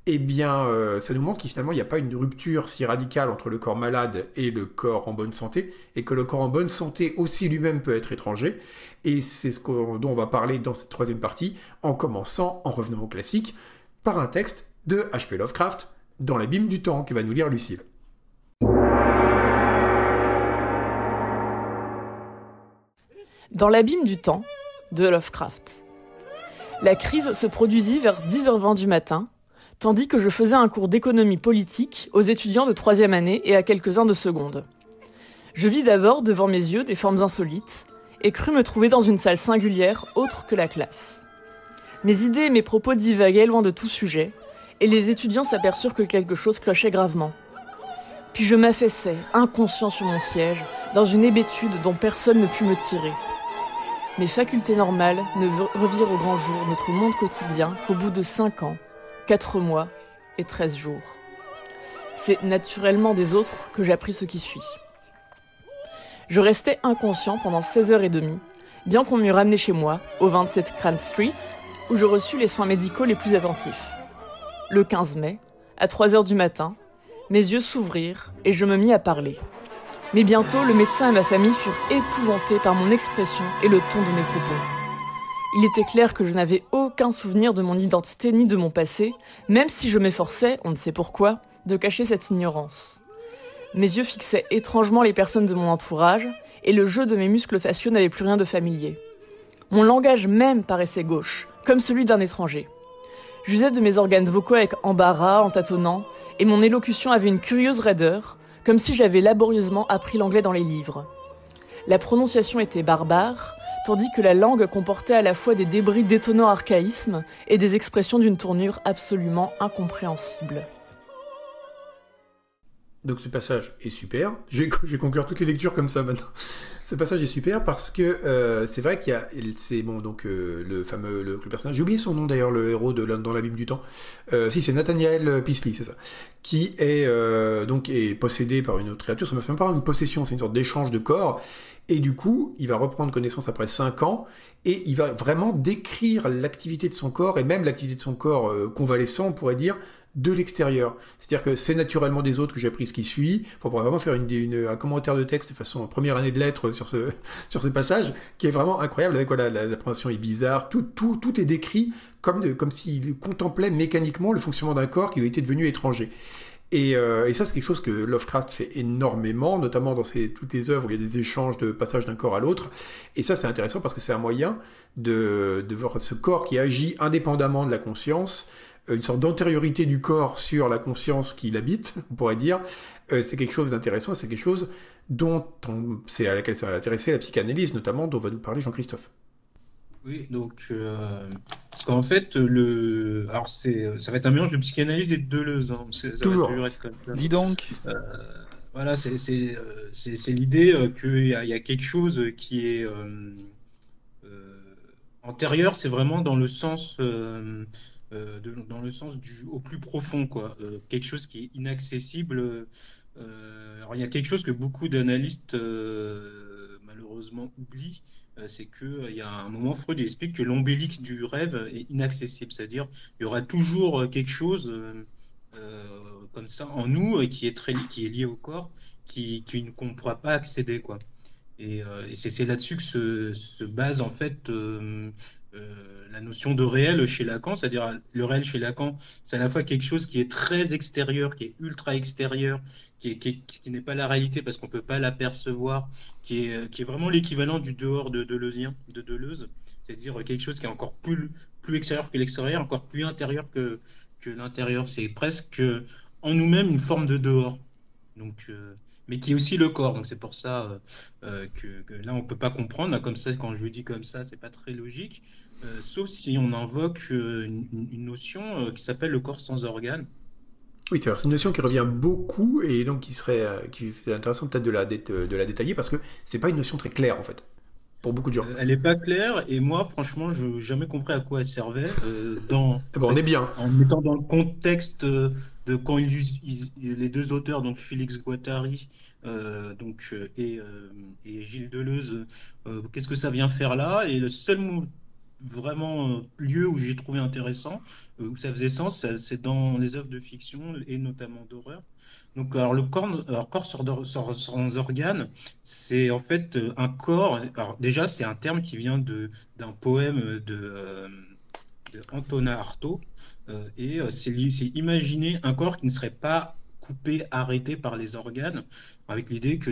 [SPEAKER 2] eh bien euh, ça nous montre qu'il il n'y a pas une rupture si radicale entre le corps malade et le corps en bonne santé et que le corps en bonne santé aussi lui-même peut être étranger et c'est ce dont on va parler dans cette troisième partie en commençant en revenant au classique par un texte de H.P. Lovecraft dans l'abîme du temps que va nous lire Lucille.
[SPEAKER 1] Dans l'abîme du temps de Lovecraft. La crise se produisit vers 10h20 du matin, tandis que je faisais un cours d'économie politique aux étudiants de troisième année et à quelques-uns de seconde. Je vis d'abord devant mes yeux des formes insolites et crus me trouver dans une salle singulière autre que la classe. Mes idées et mes propos divaguaient loin de tout sujet, et les étudiants s'aperçurent que quelque chose clochait gravement. Puis je m'affaissais, inconscient sur mon siège, dans une hébétude dont personne ne put me tirer. Mes facultés normales ne revirent au grand jour notre monde quotidien qu'au bout de cinq ans, quatre mois et treize jours. C'est naturellement des autres que j'appris ce qui suit. Je restais inconscient pendant 16 heures et demie, bien qu'on m'eût ramené chez moi, au 27 Cran Street, où je reçus les soins médicaux les plus attentifs le 15 mai, à 3 heures du matin, mes yeux s'ouvrirent et je me mis à parler. Mais bientôt, le médecin et ma famille furent épouvantés par mon expression et le ton de mes propos. Il était clair que je n'avais aucun souvenir de mon identité ni de mon passé, même si je m'efforçais, on ne sait pourquoi, de cacher cette ignorance. Mes yeux fixaient étrangement les personnes de mon entourage, et le jeu de mes muscles faciaux n'avait plus rien de familier. Mon langage même paraissait gauche, comme celui d'un étranger. J'usais de mes organes vocaux avec embarras, en tâtonnant, et mon élocution avait une curieuse raideur, comme si j'avais laborieusement appris l'anglais dans les livres. La prononciation était barbare, tandis que la langue comportait à la fois des débris d'étonnants archaïsmes et des expressions d'une tournure absolument incompréhensible.
[SPEAKER 2] Donc ce passage est super. Je vais, conclure toutes les lectures comme ça maintenant. Ce passage est super parce que euh, c'est vrai qu'il y a, c'est bon donc euh, le fameux le, personnage. J'ai oublié son nom d'ailleurs, le héros de dans l'abîme du temps. Euh, si c'est Nathaniel Pisley, c'est ça, qui est donc est possédé par une autre créature. Ça me fait même pas une possession, c'est une sorte d'échange de corps. Et du coup, il va reprendre connaissance après 5 ans et il va vraiment décrire l'activité de son corps et même l'activité de son corps convalescent, on pourrait dire, de l'extérieur. C'est-à-dire que c'est naturellement des autres que j'ai appris ce qui suit. On pourrait vraiment faire une, un commentaire de texte de façon première année de lettres sur ce, sur ce passage, qui est vraiment incroyable. Avec voilà, la, la est bizarre, tout, tout, tout est décrit comme, comme s'il contemplait mécaniquement le fonctionnement d'un corps qui lui était devenu étranger. Et, euh, et, ça, c'est quelque chose que Lovecraft fait énormément, notamment dans ses, toutes les œuvres où il y a des échanges de passage d'un corps à l'autre. Et ça, c'est intéressant parce que c'est un moyen de, de voir ce corps qui agit indépendamment de la conscience, une sorte d'antériorité du corps sur la conscience qui l'habite, on pourrait dire. Euh, c'est quelque chose d'intéressant, c'est quelque chose dont on, c'est à laquelle ça va intéresser la psychanalyse, notamment, dont va nous parler Jean-Christophe.
[SPEAKER 5] Oui, donc euh, parce qu'en fait le alors c'est ça va être un mélange de psychanalyse et de Deleuze. Hein. Ça
[SPEAKER 2] Toujours.
[SPEAKER 5] Va être comme ça.
[SPEAKER 3] Dis donc.
[SPEAKER 5] Euh, voilà, c'est c'est c'est c'est l'idée euh, qu'il y a, il y a quelque chose qui est euh, euh, antérieur. C'est vraiment dans le sens euh, euh, dans le sens du au plus profond quoi. Euh, quelque chose qui est inaccessible. Euh, alors il y a quelque chose que beaucoup d'analystes malheureusement oublient c'est que il y a un moment Freud explique que l'ombélique du rêve est inaccessible, c'est-à-dire il y aura toujours quelque chose comme ça en nous qui est très qui est lié au corps, qui, qui qu'on ne pourra pas accéder quoi. Et, c'est c'est là-dessus que se, se base en fait euh, la notion de réel chez Lacan, c'est-à-dire le réel chez Lacan, c'est à la fois quelque chose qui est très extérieur, qui est ultra extérieur, qui est- qui qui n'est pas la réalité parce qu'on peut pas l'apercevoir, qui est, qui est vraiment l'équivalent du dehors de de Deleuze, c'est-à-dire quelque chose qui est encore plus, plus extérieur que l'extérieur, encore plus intérieur que, que l'intérieur. C'est presque en nous-mêmes une forme de dehors. Donc, euh, mais qui est aussi le corps. Donc c'est pour ça euh, que, là on peut pas comprendre. Comme ça, quand je le dis comme ça, c'est pas très logique. Euh, sauf si on invoque euh, une, une notion euh, qui s'appelle le corps sans organes.
[SPEAKER 2] Oui, c'est une notion qui revient beaucoup et donc qui serait qui est intéressant peut-être de la, de la détailler parce que c'est pas une notion très claire en fait pour beaucoup de gens.
[SPEAKER 5] Elle est pas claire et moi, franchement, je n'ai jamais compris à quoi elle servait. Dans,
[SPEAKER 2] ben, on est bien.
[SPEAKER 5] en mettant dans le contexte de quand ils, ils- les deux auteurs, donc Félix Guattari euh, donc, et, euh, et Gilles Deleuze, euh, qu'est-ce que ça vient faire là? Et le seul mot, vraiment euh, lieu où j'ai trouvé intéressant, euh, où ça faisait sens, c'est dans les œuvres de fiction et notamment d'horreur. Donc, alors, le corps, alors, corps sans, sans, organes, c'est en fait euh, un corps. Alors, déjà, c'est un terme qui vient d'un poème de, euh, de Antonin Artaud. Et c'est imaginer un corps qui ne serait pas coupé, arrêté par les organes, avec l'idée que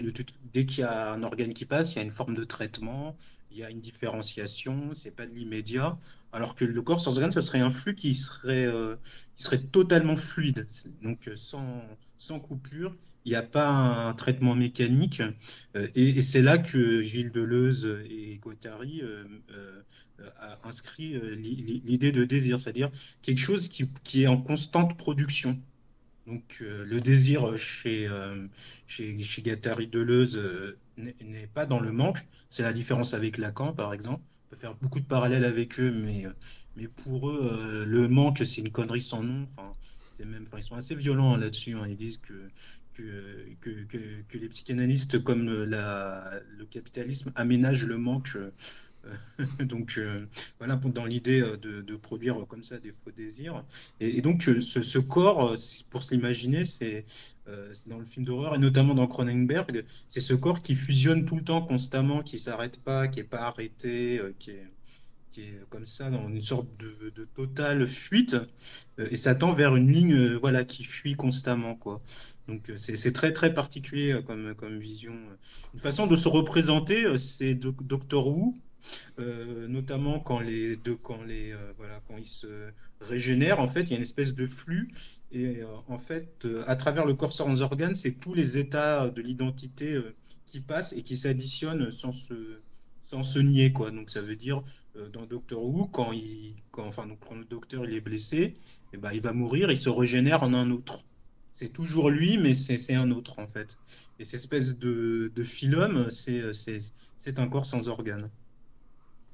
[SPEAKER 5] dès qu'il y a un organe qui passe, il y a une forme de traitement, il y a une différenciation, c'est pas de l'immédiat, alors que le corps sans organes, ce serait un flux qui serait, euh, qui serait totalement fluide, donc euh, sans, sans coupure, il n'y a pas un traitement mécanique, euh, et, c'est là que Gilles Deleuze et Guattari euh, inscrit l'i- l'i- l'idée de désir, c'est-à-dire quelque chose qui, qui est en constante production. Donc le désir chez, euh, chez, chez Deleuze n'est pas dans le manque, c'est la différence avec Lacan par exemple. On peut faire beaucoup de parallèles avec eux, mais, euh, mais pour eux, euh, le manque c'est une connerie sans nom. Enfin, c'est même, ils sont assez violents là-dessus. hein. Ils disent que, que, que, que, les psychanalystes comme la, le capitalisme aménagent le manque. donc euh, voilà, dans l'idée euh, de, produire euh, comme ça des faux désirs. Et, donc ce, corps, pour se l'imaginer, c'est dans le film d'horreur et notamment dans Cronenberg, c'est ce corps qui fusionne tout le temps, constamment, qui s'arrête pas, qui est pas arrêté, qui est, comme ça dans une sorte de, totale fuite et ça vers une ligne voilà qui fuit constamment quoi. Donc c'est très très particulier comme comme vision. Une façon de se représenter, c'est Doc- Doctor Who euh, notamment quand les deux, quand les, euh, voilà, quand ils se régénèrent, en fait, il y a une espèce de flux. Et euh, en fait, à travers le corps sans organes, c'est tous les états de l'identité qui passent et qui s'additionnent sans se, sans se nier, quoi. Donc ça veut dire dans Doctor Who, quand il, quand, enfin, donc, quand le docteur il est blessé, et ben, il va mourir, il se régénère en un autre. C'est toujours lui, mais c'est un autre, en fait. Et cette espèce de, de phylum, c'est un corps sans organes.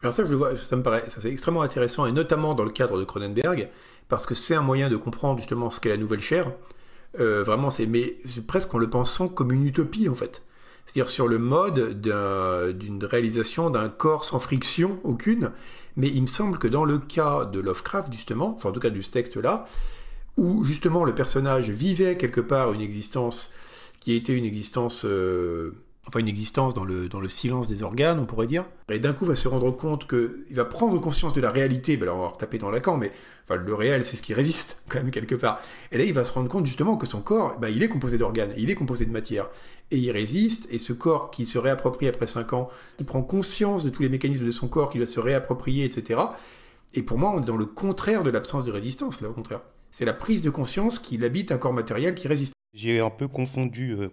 [SPEAKER 2] Alors ça, je le vois, ça me paraît, ça c'est extrêmement intéressant, et notamment dans le cadre de Cronenberg, parce que c'est un moyen de comprendre justement ce qu'est la nouvelle chair. Euh, vraiment, c'est, mais presque en le pensant comme une utopie en fait. C'est-à-dire sur le mode d'un- d'une réalisation d'un corps sans friction aucune. Mais il me semble que dans le cas de Lovecraft justement, enfin en tout cas de ce texte-là, où justement le personnage vivait quelque part une existence qui était une existence, euh, enfin une existence dans le, dans le silence des organes, on pourrait dire, et d'un coup va se rendre compte qu'il va prendre conscience de la réalité, ben alors on va retaper dans Lacan, mais enfin, le réel c'est ce qui résiste quand même quelque part. Et là il va se rendre compte justement que son corps, ben, il est composé d'organes, il est composé de matière, et il résiste, et ce corps qui se réapproprie après 5 ans, il prend conscience de tous les mécanismes de son corps, qu'il va se réapproprier, etc. Et pour moi, on est dans le contraire de l'absence de résistance, là au contraire. C'est la prise de conscience qu'il habite un corps matériel qui résiste.
[SPEAKER 7] J'ai un peu confondu euh,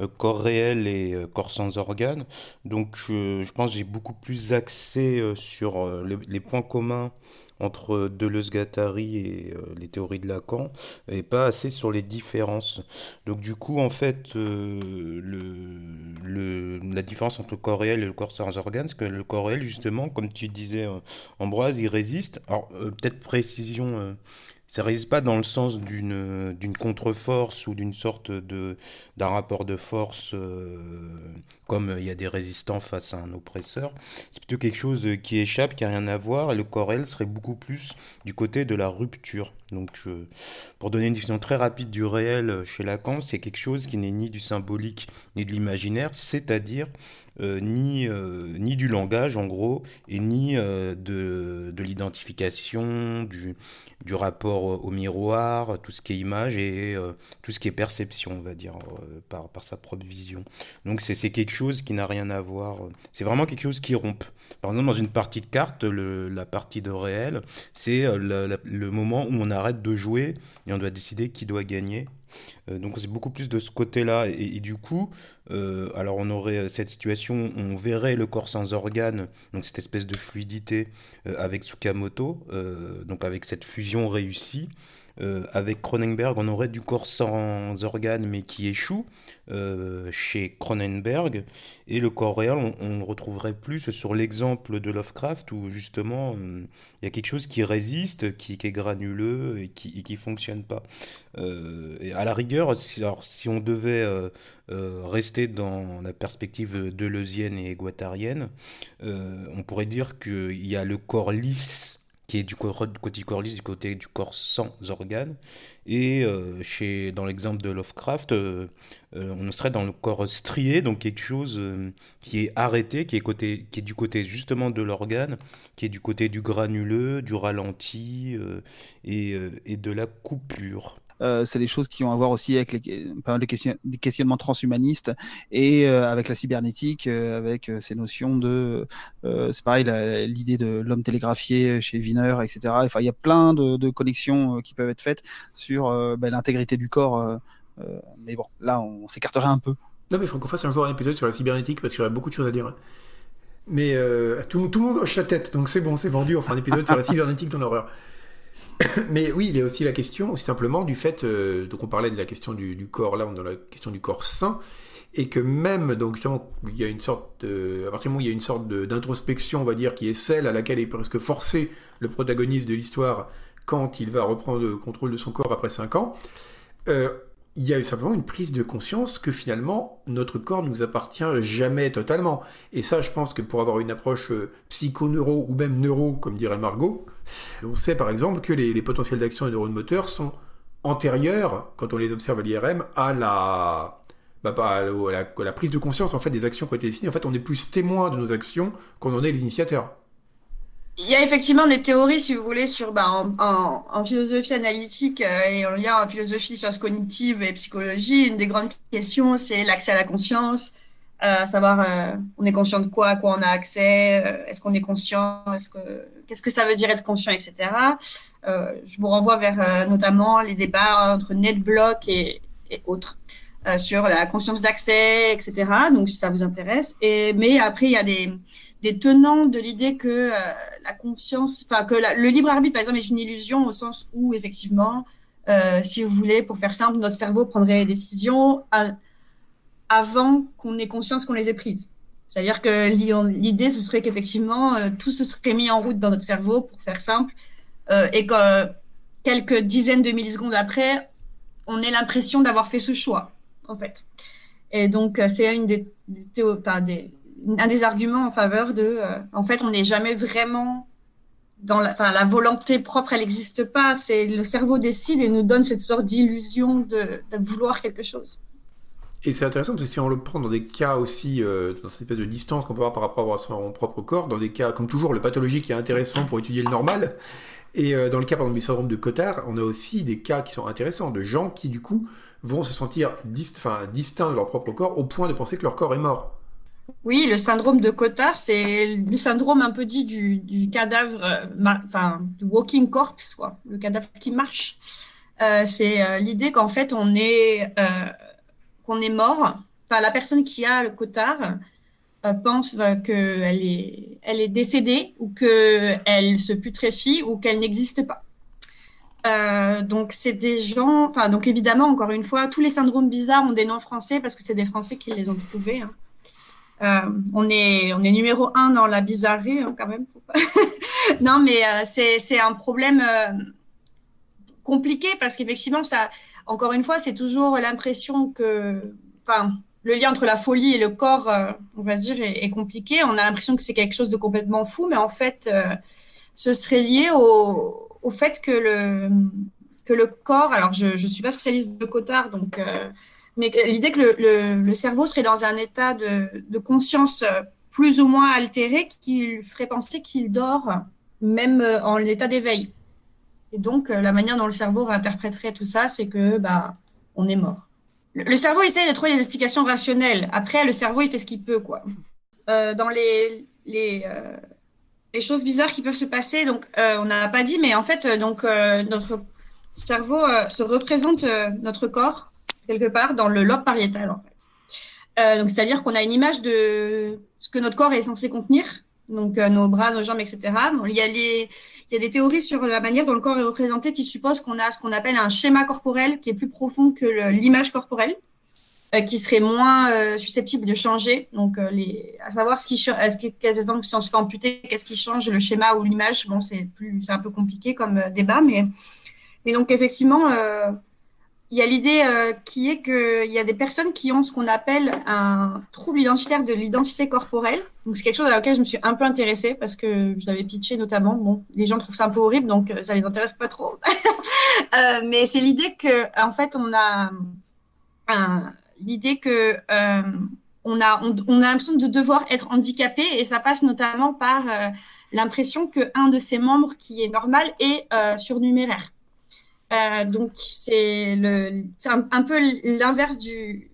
[SPEAKER 7] euh, corps réel et euh, corps sans organes. Donc je pense que j'ai beaucoup plus axé sur les points communs entre Deleuze-Guattari et les théories de Lacan, et pas assez sur les différences. Donc du coup, en fait, la différence entre le corps réel et le corps sans organes, c'est que le corps réel, justement, comme tu disais, Ambroise, il résiste. Alors peut-être précision ça résiste pas dans le sens d'une d'une contre-force ou d'une sorte de d'un rapport de force euh, comme il y a des résistants face à un oppresseur. C'est plutôt quelque chose qui échappe, qui a rien à voir, et le corps serait beaucoup plus du côté de la rupture. Donc, pour donner une définition très rapide du réel chez Lacan, c'est quelque chose qui n'est ni du symbolique ni de l'imaginaire, c'est-à-dire euh, ni, euh, ni du langage en gros, et ni de, de l'identification, du, du rapport au miroir, tout ce qui est image et euh, tout ce qui est perception, on va dire, euh, par, par sa propre vision. Donc c'est quelque chose qui n'a rien à voir. Euh, c'est vraiment quelque chose qui rompt. Par exemple, dans une partie de cartes, le, la partie de réel, c'est le moment où on arrête de jouer et on doit décider qui doit gagner. Euh, donc c'est beaucoup plus de ce côté-là. Et, du coup, euh, alors on aurait cette situation, on verrait le corps sans organes, donc cette espèce de fluidité euh, avec Tsukamoto, donc avec cette fusion réussie. Euh, avec Cronenberg, on aurait du corps sans organes mais qui échoue euh, chez Cronenberg. Et le corps réel, on, le retrouverait plus sur l'exemple de Lovecraft où justement euh, il y a quelque chose qui résiste, qui, est granuleux et qui ne fonctionne pas. et à la rigueur, si, si on devait rester dans la perspective deleuzienne et guattarienne, on pourrait dire qu'il y a le corps lisse qui est du côté corps lisse, du côté du corps sans organes. Et euh, chez, dans l'exemple de Lovecraft, euh, euh, on serait dans le corps strié, donc quelque chose qui est arrêté, qui est, qui est du côté justement de l'organe, qui est du côté du granuleux, du ralenti et, et de la coupure.
[SPEAKER 3] Euh, c'est les choses qui ont à voir aussi avec les, pas mal des questionnements transhumanistes et euh, avec la cybernétique, euh, avec ces notions de, c'est pareil, l'idée de l'homme télégraphié chez Wiener, etc. Enfin, il y a plein de, connexions qui peuvent être faites sur ben, l'intégrité du corps. mais bon, là, on s'écarterait un peu.
[SPEAKER 2] Non, mais il faut qu'on fasse un jour un épisode sur la cybernétique parce qu'il y aurait beaucoup de choses à dire. Mais tout, tout, le monde hoche la tête, donc c'est bon, c'est vendu. On fera un épisode sur la cybernétique dans l'horreur. Mais oui, il y a aussi la question, simplement, du fait, euh, donc on parlait de la question du, corps, là on est dans la question du corps sain, et que même, donc il y a une sorte à partir du moment où il y a une sorte d'introspection, on va dire, qui est celle à laquelle est presque forcé le protagoniste de l'histoire quand il va reprendre le contrôle de son corps après 5 ans, euh, il y a eu simplement une prise de conscience que finalement notre corps ne nous appartient jamais totalement. Et ça, je pense que pour avoir une approche euh, psycho-neuro ou même neuro, comme dirait Margot, on sait par exemple que les, potentiels d'action des neurones moteurs sont antérieurs, quand on les observe à l'IRM, à la, bah, à la, prise de conscience en fait des actions qui ont été. En fait, on est plus témoin de nos actions qu'on en est les initiateurs.
[SPEAKER 4] Il y a effectivement des théories, si vous voulez, sur, bah, en, philosophie analytique euh, et en lien en philosophie sciences cognitives et psychologie. Une des grandes questions, c'est l'accès à la conscience, euh, savoir euh, on est conscient de quoi, à quoi on a accès, est-ce qu'on est conscient, est-ce que qu'est-ce que ça veut dire être conscient, etc. je vous renvoie vers notamment les débats entre NetBlock et, et autres. sur la conscience d'accès, etc. Donc, si ça vous intéresse. Et, mais après, il y a des, des tenants de l'idée que euh, la conscience, enfin que le libre arbitre, par exemple, est une illusion au sens où effectivement, euh, si vous voulez, pour faire simple, notre cerveau prendrait des décisions avant qu'on ait conscience qu'on les ait prises. C'est-à-dire que l'idée, ce serait qu'effectivement, euh, tout se serait mis en route dans notre cerveau, pour faire simple, et que quelques dizaines de millisecondes après, on ait l'impression d'avoir fait ce choix, en fait. Et donc, c'est une des, des, des un des arguments en faveur de, euh, en fait, on n'est jamais vraiment dans la, volonté propre, elle n'existe pas. C'est le cerveau décide et nous donne cette sorte d'illusion de, vouloir quelque chose.
[SPEAKER 2] Et c'est intéressant parce que si on le prend dans des cas aussi, euh, dans cette espèce de distance qu'on peut avoir par rapport à son propre corps, dans des cas comme toujours le pathologique est intéressant pour étudier le normal. Et euh, dans le cas par exemple du syndrome de Cotard, on a aussi des cas qui sont intéressants de gens qui du coup vont se sentir distincts de leur propre corps au point de penser que leur corps est mort.
[SPEAKER 4] Oui, le syndrome de Cotard, c'est le syndrome un peu dit du, cadavre, euh, enfin, du walking corpse, quoi, le cadavre qui marche. Euh, c'est euh, l'idée qu'en fait, on est, qu'on est mort. Enfin, la personne qui a le Cotard pense qu'elle est, elle est décédée ou qu'elle se putréfie ou qu'elle n'existe pas. Donc c'est des gens, enfin donc évidemment encore une fois, tous les syndromes bizarres ont des noms français parce que c'est des Français qui les ont trouvés. Hein. Euh, on est on est numéro un dans la bizarrerie hein, quand même. non mais euh, c'est un problème euh, compliqué parce qu'effectivement ça, encore une fois, c'est toujours l'impression que, le lien entre la folie et le corps, on va dire, est, compliqué. On a l'impression que c'est quelque chose de complètement fou, mais en fait, ce serait lié au, au fait que le, que le corps, alors je ne suis pas spécialiste de Cotard, donc, mais l'idée que le, cerveau serait dans un état de, conscience euh, plus ou moins altéré qui ferait penser qu'il dort même euh, en état d'éveil. Et donc, euh, la manière dont le cerveau réinterpréterait tout ça, c'est que bah, on est mort. Le, cerveau essaie de trouver des explications rationnelles. Après, le cerveau, il fait ce qu'il peut, quoi. Dans les, choses bizarres qui peuvent se passer. Donc, euh, on n'a pas dit, mais en fait, donc notre cerveau se représente notre corps quelque part dans le lobe pariétal, en fait. Euh, donc, c'est-à-dire qu'on a une image de ce que notre corps est censé contenir, donc euh, nos bras, nos jambes, etc. Bon, il y a les, il y a des théories sur la manière dont le corps est représenté qui supposent qu'on a ce qu'on appelle un schéma corporel qui est plus profond que l'image corporelle euh, qui serait moins susceptible de changer. Donc, les, à savoir ce qui, exemple, si on se fait amputer, qu'est-ce qui change, le schéma ou l'image Bon, c'est plus, c'est un peu compliqué comme débat, mais, mais donc effectivement, il y a l'idée euh, qui est qu'il y a des personnes qui ont ce qu'on appelle un trouble identitaire de l'identité corporelle. Donc, c'est quelque chose à laquelle je me suis un peu intéressée parce que je l'avais pitché notamment. Bon, les gens trouvent ça un peu horrible, donc euh, ça les intéresse pas trop. euh, mais c'est l'idée que, en fait, on a l'idée que on a, on, a l'impression de devoir être handicapé et ça passe notamment par l'impression qu'un de ses membres qui est normal est surnuméraire. Euh, donc c'est un, peu l'inverse du,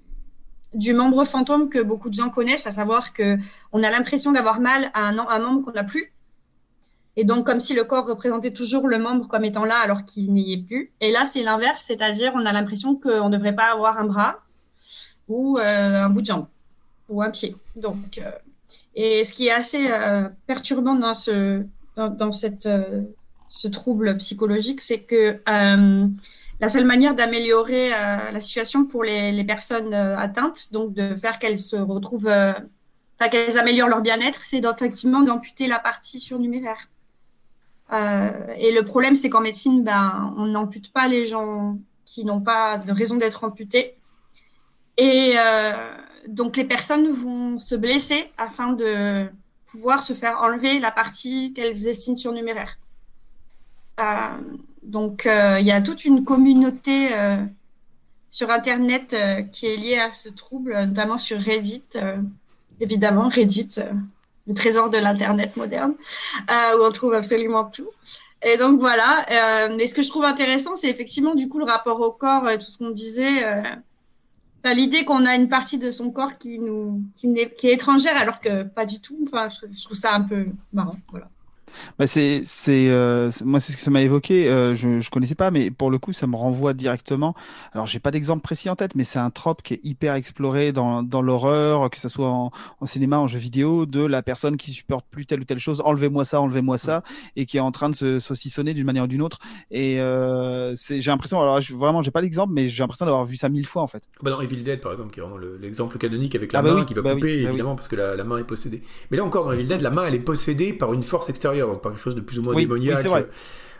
[SPEAKER 4] membre fantôme que beaucoup de gens connaissent, à savoir que on a l'impression d'avoir mal à un, membre qu'on n'a plus. Et donc, comme si le corps représentait toujours le membre comme étant là alors qu'il n'y est plus. Et là, c'est l'inverse, c'est-à-dire on a l'impression qu'on ne devrait pas avoir un bras ou euh, un bout de jambe ou un pied. Donc, euh, et ce qui est assez perturbant dans ce dans, cette ce trouble psychologique, c'est que euh, la seule manière d'améliorer euh, la situation pour les, personnes atteintes, donc de faire qu'elles se retrouvent, qu'elles améliorent leur bien-être, c'est effectivement d'amputer la partie surnuméraire. et le problème, c'est qu'en médecine, ben, on n'ampute pas les gens qui n'ont pas de raison d'être amputés. Et euh, donc les personnes vont se blesser afin de pouvoir se faire enlever la partie qu'elles estiment surnuméraire. Euh, donc euh, il y a toute une communauté euh, sur Internet qui est liée à ce trouble, notamment sur Reddit, évidemment Reddit, le trésor de l'Internet moderne, où on trouve absolument tout. Et donc voilà. mais ce que je trouve intéressant, c'est effectivement du coup le rapport au corps et tout ce qu'on disait l'idée qu'on a une partie de son corps qui nous qui, est, étrangère alors que pas du tout. Enfin, je trouve ça un peu marrant. Voilà.
[SPEAKER 3] Bah c'est, c'est, euh, moi, c'est ce que ça m'a évoqué. Euh, je, je connaissais pas, mais pour le coup, ça me renvoie directement. Alors, j'ai pas d'exemple précis en tête, mais c'est un trope qui est hyper exploré dans, dans l'horreur, que ce soit en, en, cinéma, en jeu vidéo, de la personne qui supporte plus telle ou telle chose. Enlevez-moi ça, enlevez-moi ça, et qui est en train de se saucissonner d'une manière ou d'une autre. Et euh, c'est, j'ai l'impression, alors je, vraiment, j'ai pas l'exemple, mais j'ai l'impression d'avoir vu ça mille fois en fait.
[SPEAKER 2] Bah dans Evil Dead, par exemple, qui est vraiment le, l'exemple canonique avec la ah bah main oui, qui va bah couper, oui, bah évidemment, parce que la, la, main est possédée. Mais là encore, dans Evil Dead, la main, elle est possédée par une force par quelque chose de plus ou moins
[SPEAKER 3] oui,
[SPEAKER 2] démoniaque.
[SPEAKER 3] Oui,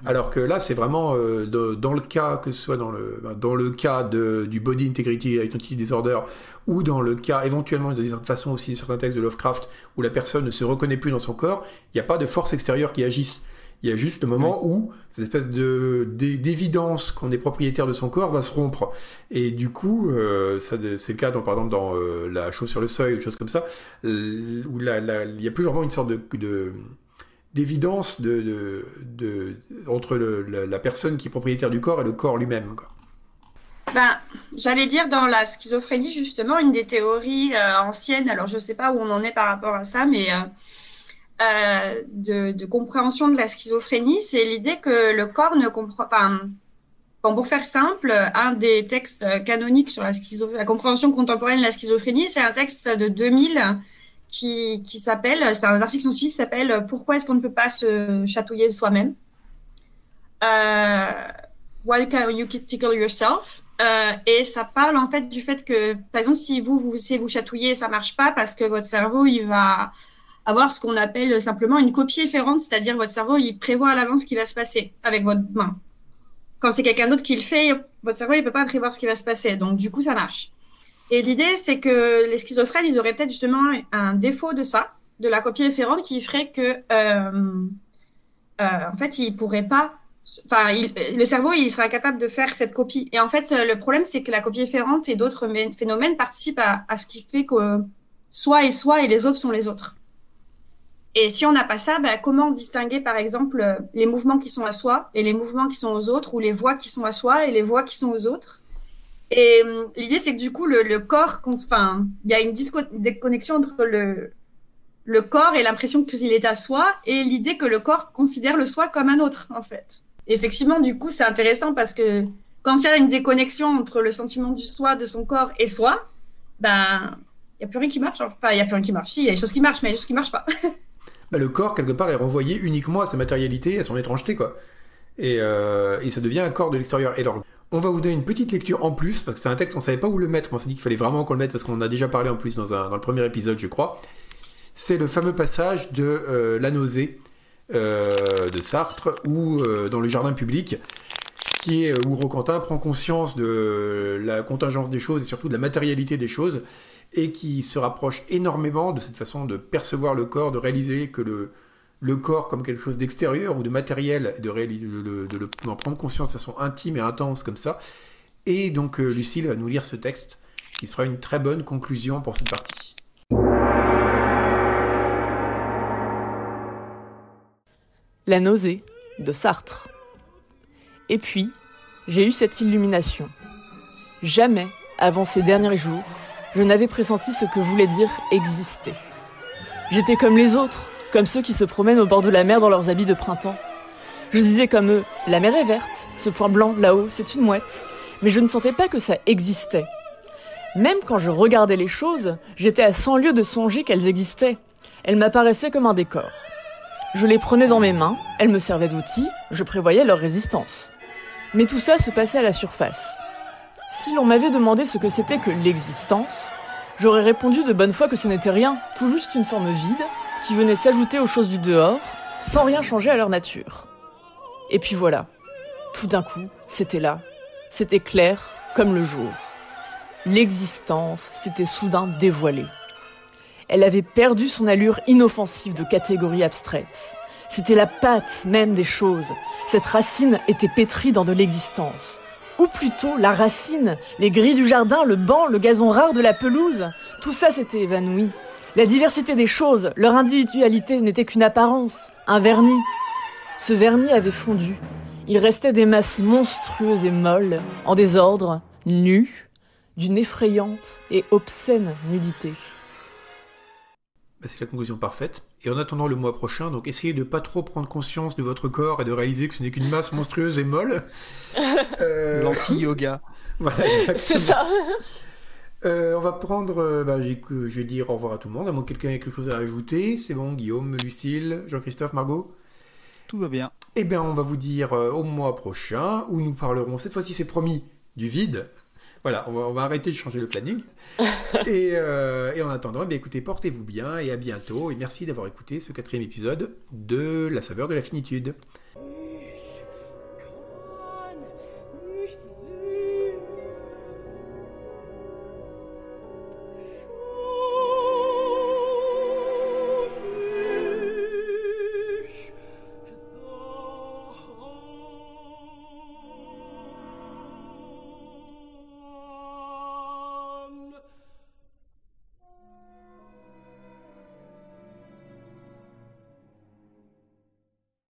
[SPEAKER 2] alors que là, c'est vraiment euh, de, dans le cas que ce soit dans le dans le cas de, du body integrity identity disorder ou dans le cas éventuellement de certaine façon aussi de certains textes de Lovecraft où la personne ne se reconnaît plus dans son corps, il n'y a pas de force extérieure qui agisse. Il y a juste le moment où cette espèce de d'évidence qu'on est propriétaire de son corps va se rompre. Et du coup, euh, c'est le cas, dans, par exemple, dans euh, La chose sur le seuil, ou des choses comme ça, où il n'y a plus vraiment une sorte de, de d'évidence de, de, entre la, personne qui est propriétaire du corps et le corps lui-même.
[SPEAKER 4] Ben, j'allais dire dans la schizophrénie, justement, une des théories anciennes, alors je ne sais pas où on en est par rapport à ça, mais euh, de, compréhension de la schizophrénie, c'est l'idée que le corps ne comprend pas. Bon, pour faire simple, un des textes canoniques sur la, la compréhension contemporaine de la schizophrénie, c'est un texte de 2000 qui, qui s'appelle, c'est un article scientifique qui s'appelle Pourquoi est-ce qu'on ne peut pas se chatouiller soi-même? Euh, Why can't you tickle yourself? Euh, et ça parle en fait du fait que, par exemple, si vous vous essayez vous chatouiller, ça marche pas parce que votre cerveau il va avoir ce qu'on appelle simplement une copie efférente, c'est-à-dire votre cerveau, il prévoit à l'avance ce qui va se passer avec votre main. Quand c'est quelqu'un d'autre qui le fait, votre cerveau, il peut pas prévoir ce qui va se passer. Donc, du coup, ça marche. Et l'idée, c'est que les schizophrènes, ils auraient peut-être justement un défaut de ça, de la copie efférente, qui ferait que, euh, euh, en fait, ils pourraient pas le cerveau, il sera incapable de faire cette copie. Et en fait, le problème, c'est que la copie efférente et d'autres phénomènes participent à, ce qui fait que soi est soi et les autres sont les autres. Et si on n'a pas ça, bah, comment distinguer par exemple les mouvements qui sont à soi et les mouvements qui sont aux autres, ou les voix qui sont à soi et les voix qui sont aux autres? Et hum, l'idée, c'est que du coup, le, corps, enfin, il y a une déconnexion entre le, le corps et l'impression qu'il est à soi, et l'idée que le corps considère le soi comme un autre, en fait. effectivement, du coup, c'est intéressant parce que quand il y a une déconnexion entre le sentiment du soi, de son corps et soi, ben, il n'y a plus rien qui marche. Enfin, il n'y a plus rien qui marche. Si, il y a des choses qui marchent, mais il y a des choses qui ne marchent pas.
[SPEAKER 2] bah, le corps, quelque part, est renvoyé uniquement à sa matérialité, à son étrangeté, quoi. Et, euh, et ça devient un corps de l'extérieur. Et alors, on va vous donner une petite lecture en plus, parce que c'est un texte, on savait pas où le mettre. On s'est dit qu'il fallait vraiment qu'on le mette, parce qu'on en a déjà parlé en plus dans le premier épisode, je crois. C'est le fameux passage de euh, La nausée euh, de Sartre, ou euh, dans le jardin public, qui est où Roquentin prend conscience de la contingence des choses et surtout de la matérialité des choses et qui se rapproche énormément de cette façon de percevoir le corps, de réaliser que le, le corps comme quelque chose d'extérieur ou de matériel, de, de, de, de, prendre conscience de façon intime et intense comme ça. Et donc euh, Lucille va nous lire ce texte qui sera une très bonne conclusion pour cette partie.
[SPEAKER 1] La nausée de Sartre. Et puis, j'ai eu cette illumination. Jamais, avant ces derniers jours, je n'avais pressenti ce que voulait dire exister. J'étais comme les autres, comme ceux qui se promènent au bord de la mer dans leurs habits de printemps. Je disais comme eux, la mer est verte, ce point blanc là-haut, c'est une mouette, mais je ne sentais pas que ça existait. Même quand je regardais les choses, j'étais à cent lieues de songer qu'elles existaient. Elles m'apparaissaient comme un décor. Je les prenais dans mes mains, elles me servaient d'outils, je prévoyais leur résistance. Mais tout ça se passait à la surface. Si l'on m'avait demandé ce que c'était que l'existence, j'aurais répondu de bonne foi que ce n'était rien, tout juste une forme vide, qui venait s'ajouter aux choses du dehors, sans rien changer à leur nature. Et puis voilà, tout d'un coup, c'était là, c'était clair comme le jour. L'existence s'était soudain dévoilée. Elle avait perdu son allure inoffensive de catégorie abstraite. C'était la patte même des choses. Cette racine était pétrie dans de l'existence ou plutôt la racine, les grilles du jardin, le banc, le gazon rare de la pelouse. Tout ça s'était évanoui. La diversité des choses, leur individualité n'était qu'une apparence, un vernis. Ce vernis avait fondu. Il restait des masses monstrueuses et molles, en désordre, nues, d'une effrayante et obscène nudité.
[SPEAKER 2] Bah, c'est la conclusion parfaite. Et en attendant le mois prochain, donc essayez de pas trop prendre conscience de votre corps et de réaliser que ce n'est qu'une masse monstrueuse et molle.
[SPEAKER 3] Euh... L'anti-yoga.
[SPEAKER 2] Voilà, exactement. ça. Euh, on va prendre, euh, bah, je vais dire au revoir à tout le monde, à moins que quelqu'un ait quelque chose à ajouter. C'est bon, Guillaume, Lucille, Jean-Christophe, Margot
[SPEAKER 3] Tout va bien.
[SPEAKER 2] Eh bien, on va vous dire euh, au mois prochain, où nous parlerons, cette fois-ci c'est promis, du vide, voilà, on va, arrêter de changer le planning. Euh, et, en attendant, eh écoutez, portez-vous bien et à bientôt. Et merci d'avoir écouté ce quatrième épisode de La saveur de la finitude.